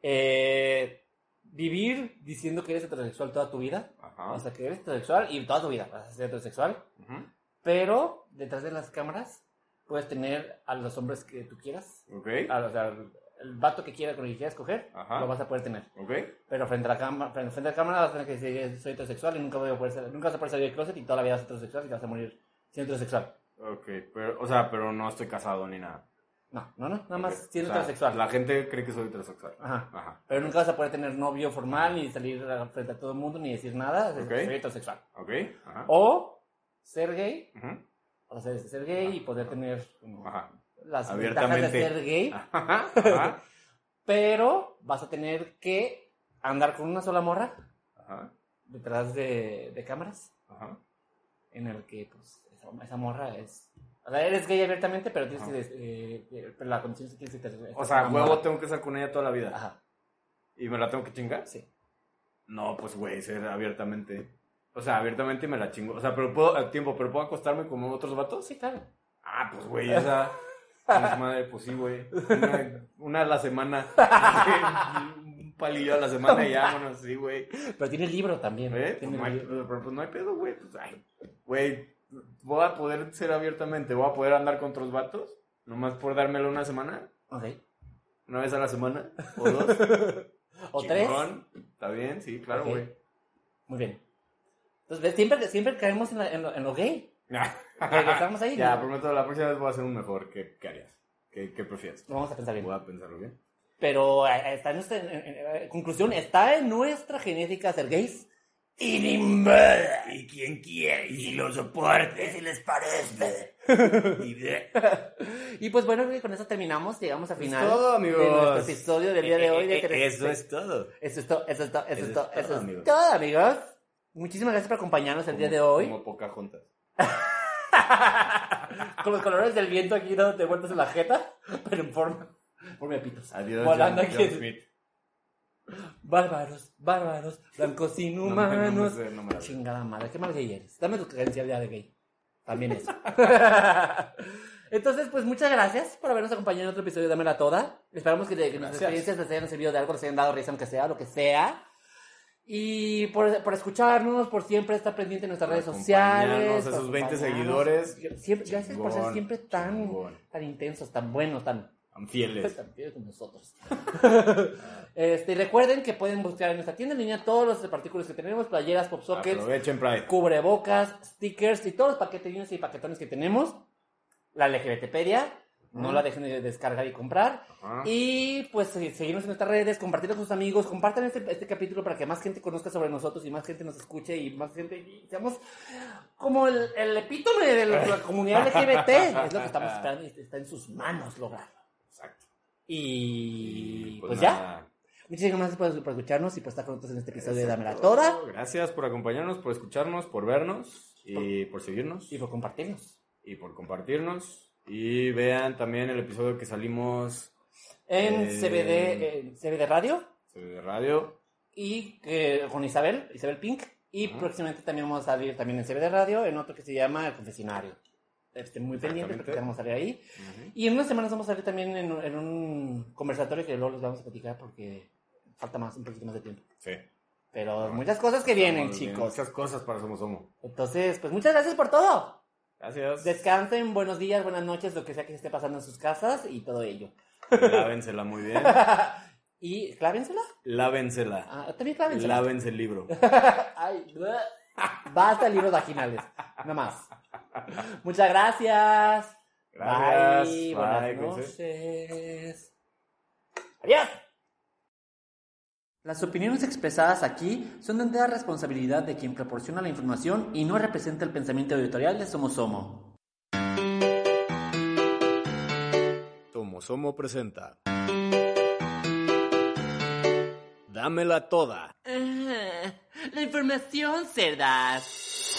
Eh, ¿Vivir diciendo que eres heterosexual toda tu vida? ajá. O sea, que eres heterosexual y toda tu vida vas a ser heterosexual. Ujú. Pero detrás de las cámaras puedes tener a los hombres que tú quieras. Ok, A- o sea, el, vato que quiera, con el que quieras coger, Ajá. lo vas a poder tener. ok. Pero frente a la cámara, frente, frente a la cámara vas a tener que decir soy heterosexual y nunca, voy a poder ser- nunca vas a poder salir del closet y toda la vida vas heterosexual y te vas a morir siendo heterosexual. Ok, pero, o sea, pero no estoy casado ni nada. No, no, no, nada más Ok. siendo O sea, heterosexual. La gente cree que soy heterosexual. Ajá. Ajá. Pero nunca vas a poder tener novio formal, ni salir frente a todo el mundo, ni decir nada. Ok. Soy heterosexual. Ok, ajá. O ser gay, Ujú. o sea, ser gay y poder tener como, Ajá. Las ventajas de ser gay. Ajá. Ajá. Pero vas a tener que andar con una sola morra Ajá. detrás de, de cámaras en el que pues esa, esa morra es... O sea, eres gay abiertamente, pero tienes que... eh, eh, pero la condición es que tienes que tener... O sea, huevo tengo que estar con ella toda la vida. Ajá, ¿Y me la tengo que chingar? sí. No, pues güey, ser abiertamente. O sea, abiertamente me la chingo. O sea, pero puedo, al tiempo, pero puedo acostarme con otros vatos. Sí, claro. Ah, pues güey, esa. Pues, madre, pues sí, güey. Una, una a la semana. Un palillo a la semana y bueno, sí, güey. Pero tiene libro también. ¿Eh? Tiene no, el hay, libro. pero, pues no hay pedo, güey. Pues, ay, güey, voy a poder ser abiertamente, voy a poder andar con otros vatos, nomás por dármelo una semana, Ok. una vez a la semana, o dos. O tres. Está bien, sí, claro, güey. Muy bien. Entonces, ¿ves? Siempre, siempre caemos en, la- en lo, en lo gay. Regresamos ahí. Ya, ¿no? prometo, la próxima vez voy a hacer un mejor. ¿Qué, qué harías? ¿Qué, qué prefieres? Vamos a pensar bien. Voy a pensarlo bien. Pero eh, está en nuestra, en- en- en- conclusión, está en nuestra genética ser gays. Y ni modo. Y quien quiere, y si lo soporte, si les parece. Y Y pues bueno, con eso terminamos, llegamos al final todo, amigos. de nuestro episodio del día de hoy. De Eh, Eso es todo. Eso es todo, eso es todo, eso es es todo, todo, eso es amigos. todo, amigos. Muchísimas gracias por acompañarnos el día de hoy. Como poca juntas. Con los colores del viento aquí dándote vueltas en la jeta, pero en forma, forma de pitos. Adiós, Volando John, aquí. John Smith. Bárbaros, bárbaros, blancos No me- no inhumanos. me sé, no me la sé. Chingada madre, qué mal gay eres. Dame tu credencial de gay. También eso. Entonces, pues muchas gracias por habernos acompañado en otro episodio de Dámela Toda. Esperamos que, que nuestras Gracias. experiencias les hayan servido de algo, les hayan dado risa, aunque sea, lo que sea. Y por, por escucharnos, por siempre estar pendiente en nuestras Por redes sociales. por esos 20 acompañarnos. seguidores. Siempre, gracias por ser siempre tan, chingón. tan intensos, tan buenos, tan, fieles. tan fieles con nosotros. este, recuerden que pueden buscar en nuestra tienda en línea todos los artículos que tenemos, playeras, pop sockets, cubrebocas, stickers y todos los paquetes y paquetones que tenemos. La LGBTpedia, no la dejen de descargar y comprar. Ajá. Y pues se- seguirnos en nuestras redes, compartirlo con sus amigos, compartan este, este capítulo para que más gente conozca sobre nosotros y más gente nos escuche y más gente y seamos como el, el epítome de la, la comunidad LGBT. Es lo que estamos esperando y está en sus manos lograrlo. Exacto. Y, Y, pues, ya. nada. Muchísimas gracias por, por escucharnos y por estar con nosotros en este episodio de Dámela Exacto. Toda Gracias por acompañarnos, por escucharnos, por vernos y por seguirnos y por compartirnos. y por compartirnos. Y vean también el episodio que salimos En Eh, CBD, en CBD Radio de radio. y eh, con Isabel, Isabel Pink. Y Ajá. próximamente también vamos a salir también en CBD Radio, en otro que se llama El Confesionario. Estén muy pendientes porque vamos a salir ahí. Y en unas semanas vamos a salir también en, en un conversatorio que luego les vamos a platicar porque falta más, un poquito más de tiempo. Sí. Pero muchas cosas que vienen, bien. chicos. Muchas cosas para Somos Homo. Entonces, pues muchas gracias por todo. Gracias. Descansen, buenos días, buenas noches, lo que sea que esté pasando en sus casas y todo ello. Lávensela muy bien. y clávensela. Lávensela. Ah, también clávensela. Lávense el libro. Ay, basta libros vaginales. No más. Muchas gracias. Gracias. Bye. Bye, Buenas noches. Adiós. Las opiniones expresadas aquí son de entera responsabilidad de quien proporciona la información y no representa el pensamiento editorial de Somo Somo. Tomo Somo presenta. Dámela toda. la información, cerdas.